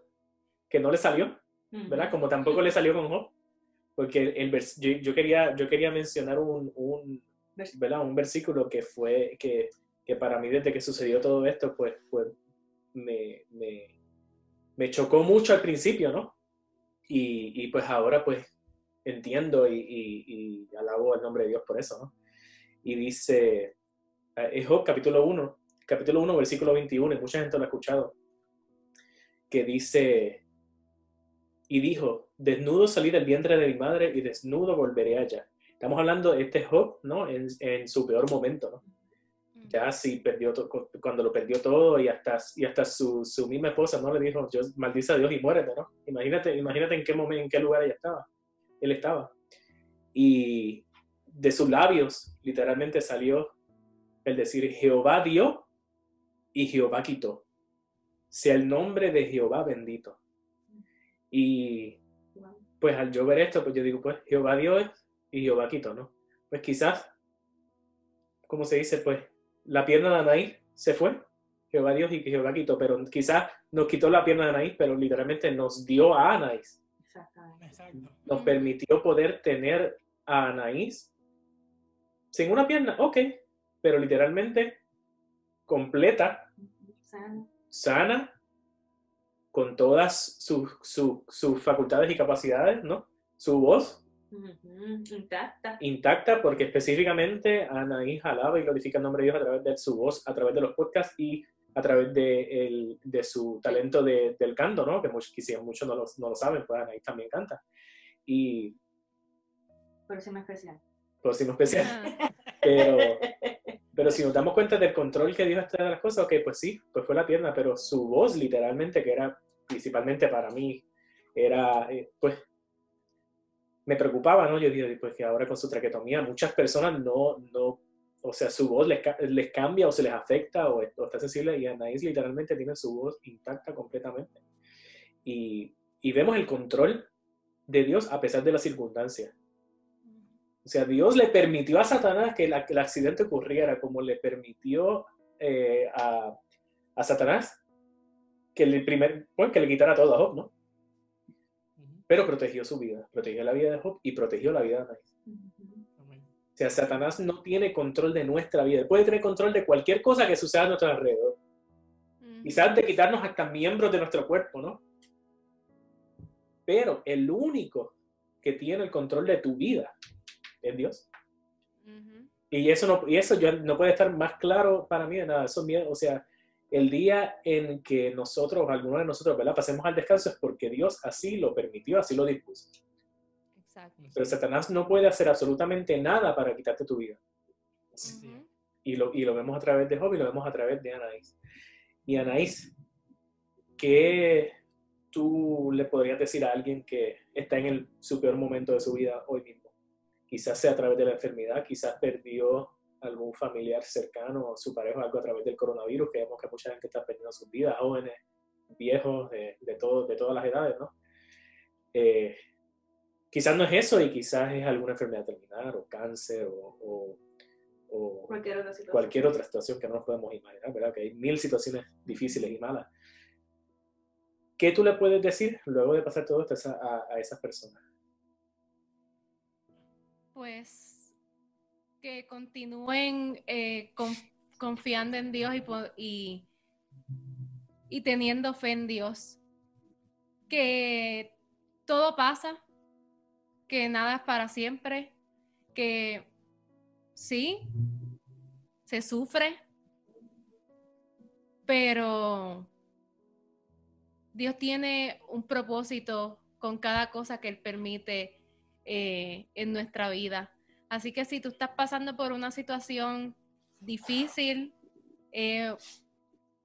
que no le salió, ¿verdad? Como tampoco le salió con Job, porque el, vers- yo, yo quería, yo quería mencionar un, un, ¿verdad? un versículo que fue, que, que para mí desde que sucedió todo esto, pues, pues me, me, me chocó mucho al principio, ¿no? Y, y pues ahora pues entiendo y, y, y alabo el nombre de Dios por eso, ¿no? Y dice, eh, es Job capítulo 1, capítulo 1, versículo 21, y mucha gente lo ha escuchado, que dice, y dijo, desnudo salí del vientre de mi madre y desnudo volveré allá. Estamos hablando de este Job, ¿no? En, en su peor momento, ¿no? Ya sí perdió cuando lo perdió todo y hasta, y hasta su, su misma esposa, ¿no? Le dijo, yo maldice a Dios y muérete, ¿no? Imagínate, imagínate en qué momento, en qué lugar ella estaba. Él estaba. Y de sus labios, literalmente salió el decir, Jehová dio y Jehová quitó. Sea el nombre de Jehová bendito. Y pues al yo ver esto, pues yo digo, pues Jehová dio y Jehová quitó, ¿no? Pues quizás, como se dice, pues la pierna de Anaí se fue, Jehová Dios y Jehová quitó, pero quizás nos quitó la pierna de Anaís, pero literalmente nos dio a Anaís. Exacto. nos permitió poder tener a Anaís sin una pierna, ok, pero literalmente completa, sana, con todas sus, sus- sus facultades y capacidades, ¿no? Su voz Intacta. intacta porque específicamente Anaís alaba y glorifica el nombre de Dios a través de su voz, a través de los podcasts y a través de, el- de su talento de- del canto, ¿no? Que muchos, quizás muchos no lo, no lo saben, pues Anaís también canta. Y Próxima especial. próximo especial. Ah, Pero, pero si nos damos cuenta del control que Dios está de las cosas, ok, pues sí, pues fue la pierna, pero su voz literalmente, que era principalmente para mí, era, eh, pues, me preocupaba, ¿no? Yo dije, pues que ahora con su traquetomía muchas personas no, no, o sea, su voz les, les cambia o se les afecta o, o está sensible y Anaís literalmente tiene su voz intacta completamente. Y, y vemos el control de Dios a pesar de las circunstancias. O sea, Dios le permitió a Satanás que, la- que el accidente ocurriera, como le permitió eh, a, a Satanás que le, primer, bueno, que le quitara todo a Job, ¿no? Pero protegió su vida, protegió la vida de Job y protegió la vida de Anaís. Sea, Satanás no tiene control de nuestra vida. Él puede tener control de cualquier cosa que suceda a nuestro alrededor. Quizás de quitarnos hasta miembros de nuestro cuerpo, ¿no? Pero el único que tiene el control de tu vida es Dios. Y eso no, y eso yo, no puede estar más claro para mí de nada. Eso, mie- o sea, el día en que nosotros, algunos de nosotros, ¿verdad? Pasemos al descanso es porque Dios así lo permitió, así lo dispuso. Exacto. Pero Satanás no puede hacer absolutamente nada para quitarte tu vida. Y lo, y lo vemos a través de Job y lo vemos a través de Anaís. Y Anaís, ¿qué tú le podrías decir a alguien que está en el, su peor momento de su vida hoy mismo? Quizás sea a través de la enfermedad, quizás perdió algún familiar cercano, su pareja, algo a través del coronavirus, que vemos que mucha gente está perdiendo sus vidas, jóvenes, viejos, de, de, todo, de todas las edades, ¿no? Eh, quizás no es eso y quizás es alguna enfermedad terminal o cáncer o, o- o Cualquier otra situación. cualquier otra situación que no nos podemos imaginar, ¿verdad? Que hay mil situaciones difíciles y malas. ¿Qué tú le puedes decir luego de pasar todo esto a, a- a esas personas? Pues que continúen eh, con- confiando en Dios y, y, y teniendo fe en Dios. Que todo pasa, que nada es para siempre, que sí, se sufre, pero Dios tiene un propósito con cada cosa que Él permite eh, en nuestra vida. Así que si tú estás pasando por una situación difícil, eh,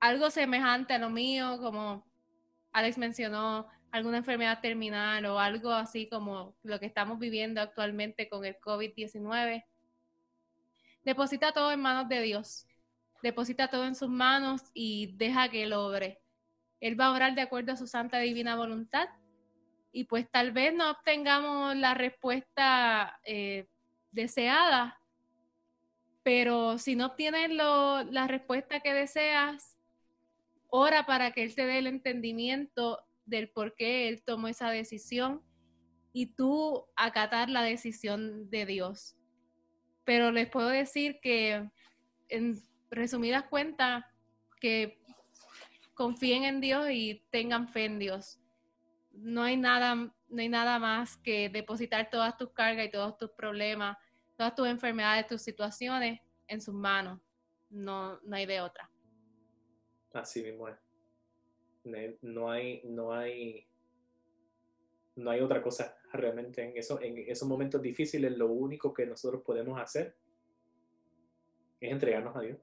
algo semejante a lo mío, como Alex mencionó, alguna enfermedad terminal o algo así como lo que estamos viviendo actualmente con el COVID-19, deposita todo en manos de Dios. Deposita todo en sus manos y deja que Él obre. Él va a obrar de acuerdo a su santa divina voluntad y pues tal vez no obtengamos la respuesta eh, deseada, pero si no obtienes lo, la respuesta que deseas, ora para que Él te dé el entendimiento del por qué Él tomó esa decisión y tú acatar la decisión de Dios. Pero les puedo decir que, en resumidas cuentas, que confíen en Dios y tengan fe en Dios. No hay nada, no hay nada más que depositar todas tus cargas y todos tus problemas, todas tus enfermedades, tus situaciones en sus manos. No, no hay de otra. Así mismo. No hay, no hay, no hay otra cosa realmente en, eso, en esos momentos difíciles. Lo único que nosotros podemos hacer es entregarnos a Dios.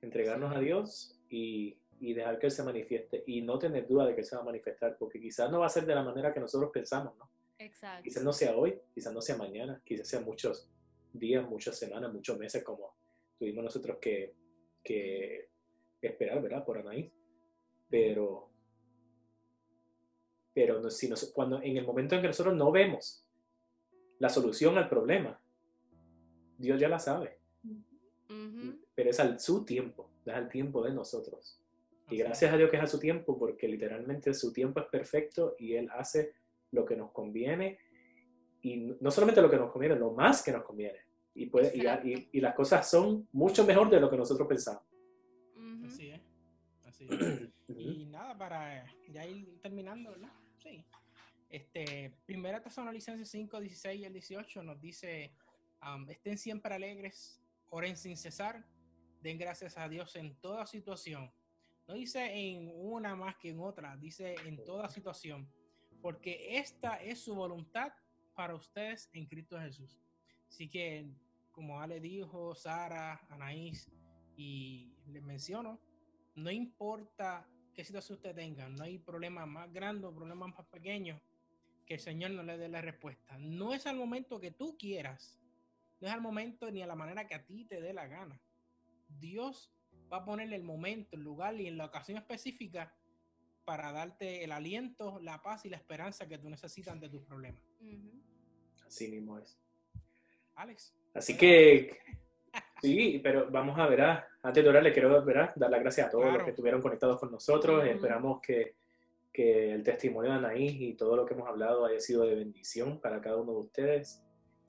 Entregarnos a Dios y, y dejar que Él se manifieste y no tener duda de que Él se va a manifestar, porque quizás no va a ser de la manera que nosotros pensamos, ¿no? Exacto. Quizás no sea hoy, quizás no sea mañana, quizás sea muchos días, muchas semanas, muchos meses, como tuvimos nosotros que, que esperar, ¿verdad? Por Anaís. Pero, pero no, si nos, cuando, en el momento en que nosotros no vemos la solución al problema, Dios ya la sabe. Ujú. Pero es al su tiempo, es al tiempo de nosotros. Y gracias a Dios que es a su tiempo, porque literalmente su tiempo es perfecto y Él hace lo que nos conviene. Y no solamente lo que nos conviene, lo más que nos conviene. Y, puede, y, y- y las cosas son mucho mejor de lo que nosotros pensamos. Así es. Así es. Y nada, para ya ir terminando, ¿verdad? Sí. Este, primera Tesalonicenses 5, 16 y el 18 nos dice, um, estén siempre alegres, oren sin cesar, den gracias a Dios en toda situación. No dice en una más que en otra, dice en toda situación, porque esta es su voluntad para ustedes en Cristo Jesús. Así que, como Ale dijo, Sara, Anaís, y les menciono, no importa qué situación usted tenga, no hay problema más grande o problema más pequeño que el Señor no le dé la respuesta. No es al momento que tú quieras, no es al momento ni a la manera que a ti te dé la gana. Dios va a ponerle el momento, el lugar y en la ocasión específica para darte el aliento, la paz y la esperanza que tú necesitas ante tus problemas. Así mismo es. Alex. Así que, sí, pero vamos a ver, ah, antes de orar le quiero ¿verdad? dar las gracias a todos los Claro. que estuvieron conectados con nosotros. Ujú. Esperamos que, que el testimonio de Anaís y todo lo que hemos hablado haya sido de bendición para cada uno de ustedes.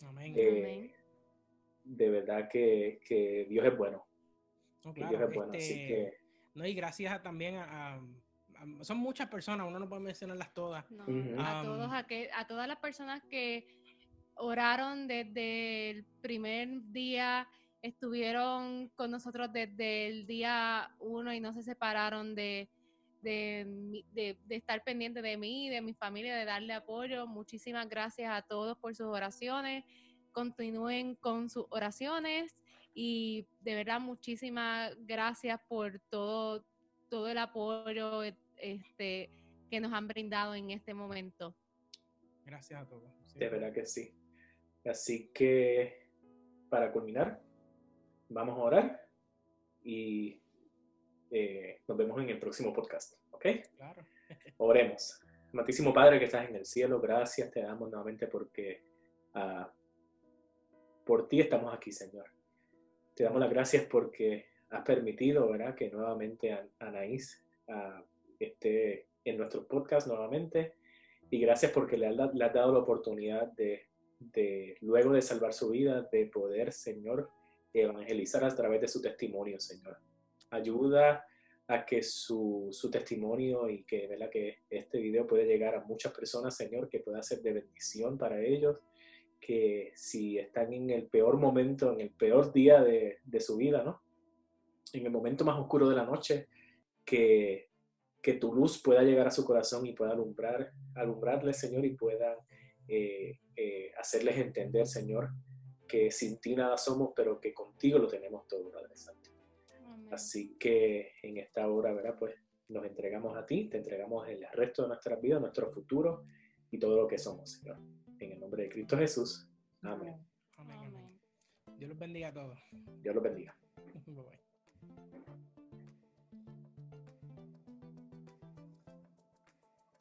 Amén. Eh, Amén. de verdad que, que Dios es bueno. No, que claro, Dios es bueno. Así este, que, No, y gracias a- también a, a- a- Son muchas personas, uno no puede mencionarlas todas. No, Ujú. a, Am, todos aquel- a todas las personas que oraron desde el primer día, estuvieron con nosotros desde el día uno y no se separaron de, de, de- de estar pendiente de mí, de mi familia, de darle apoyo. Muchísimas gracias a todos por sus oraciones. Continúen con sus oraciones y de verdad muchísimas gracias por todo, todo el apoyo este, que nos han brindado en este momento. Gracias a todos. sí. de verdad que sí. Así que, para culminar, vamos a orar y eh, nos vemos en el próximo podcast. ¿Ok? Claro. Oremos. Amantísimo Padre que estás en el cielo, gracias te damos nuevamente porque ah, por ti estamos aquí, Señor. Te damos las gracias porque has permitido, ¿verdad?, que nuevamente An- Anaís ah, esté en nuestro podcast nuevamente. Y gracias porque le has, da- le has dado la oportunidad de, de, luego de salvar su vida, de poder, Señor, evangelizar a través de su testimonio, Señor. Ayuda a que su, su testimonio y que, ¿verdad? que este video puede llegar a muchas personas, Señor, que pueda ser de bendición para ellos, que si están en el peor momento, en el peor día de, de su vida, ¿no? En el momento más oscuro de la noche, que, que tu luz pueda llegar a su corazón y pueda alumbrar, alumbrarles, Señor, y pueda eh, eh, hacerles entender, Señor, que sin ti nada somos, pero que contigo lo tenemos todo, Padre Santo. Así que en esta hora, ¿verdad? Pues nos entregamos a ti, te entregamos el resto de nuestras vidas, nuestro futuro y todo lo que somos, Señor. En el nombre de Cristo Jesús. Amén. Amén, amén. Amén. Dios los bendiga a todos. Dios los bendiga. Bye, bye.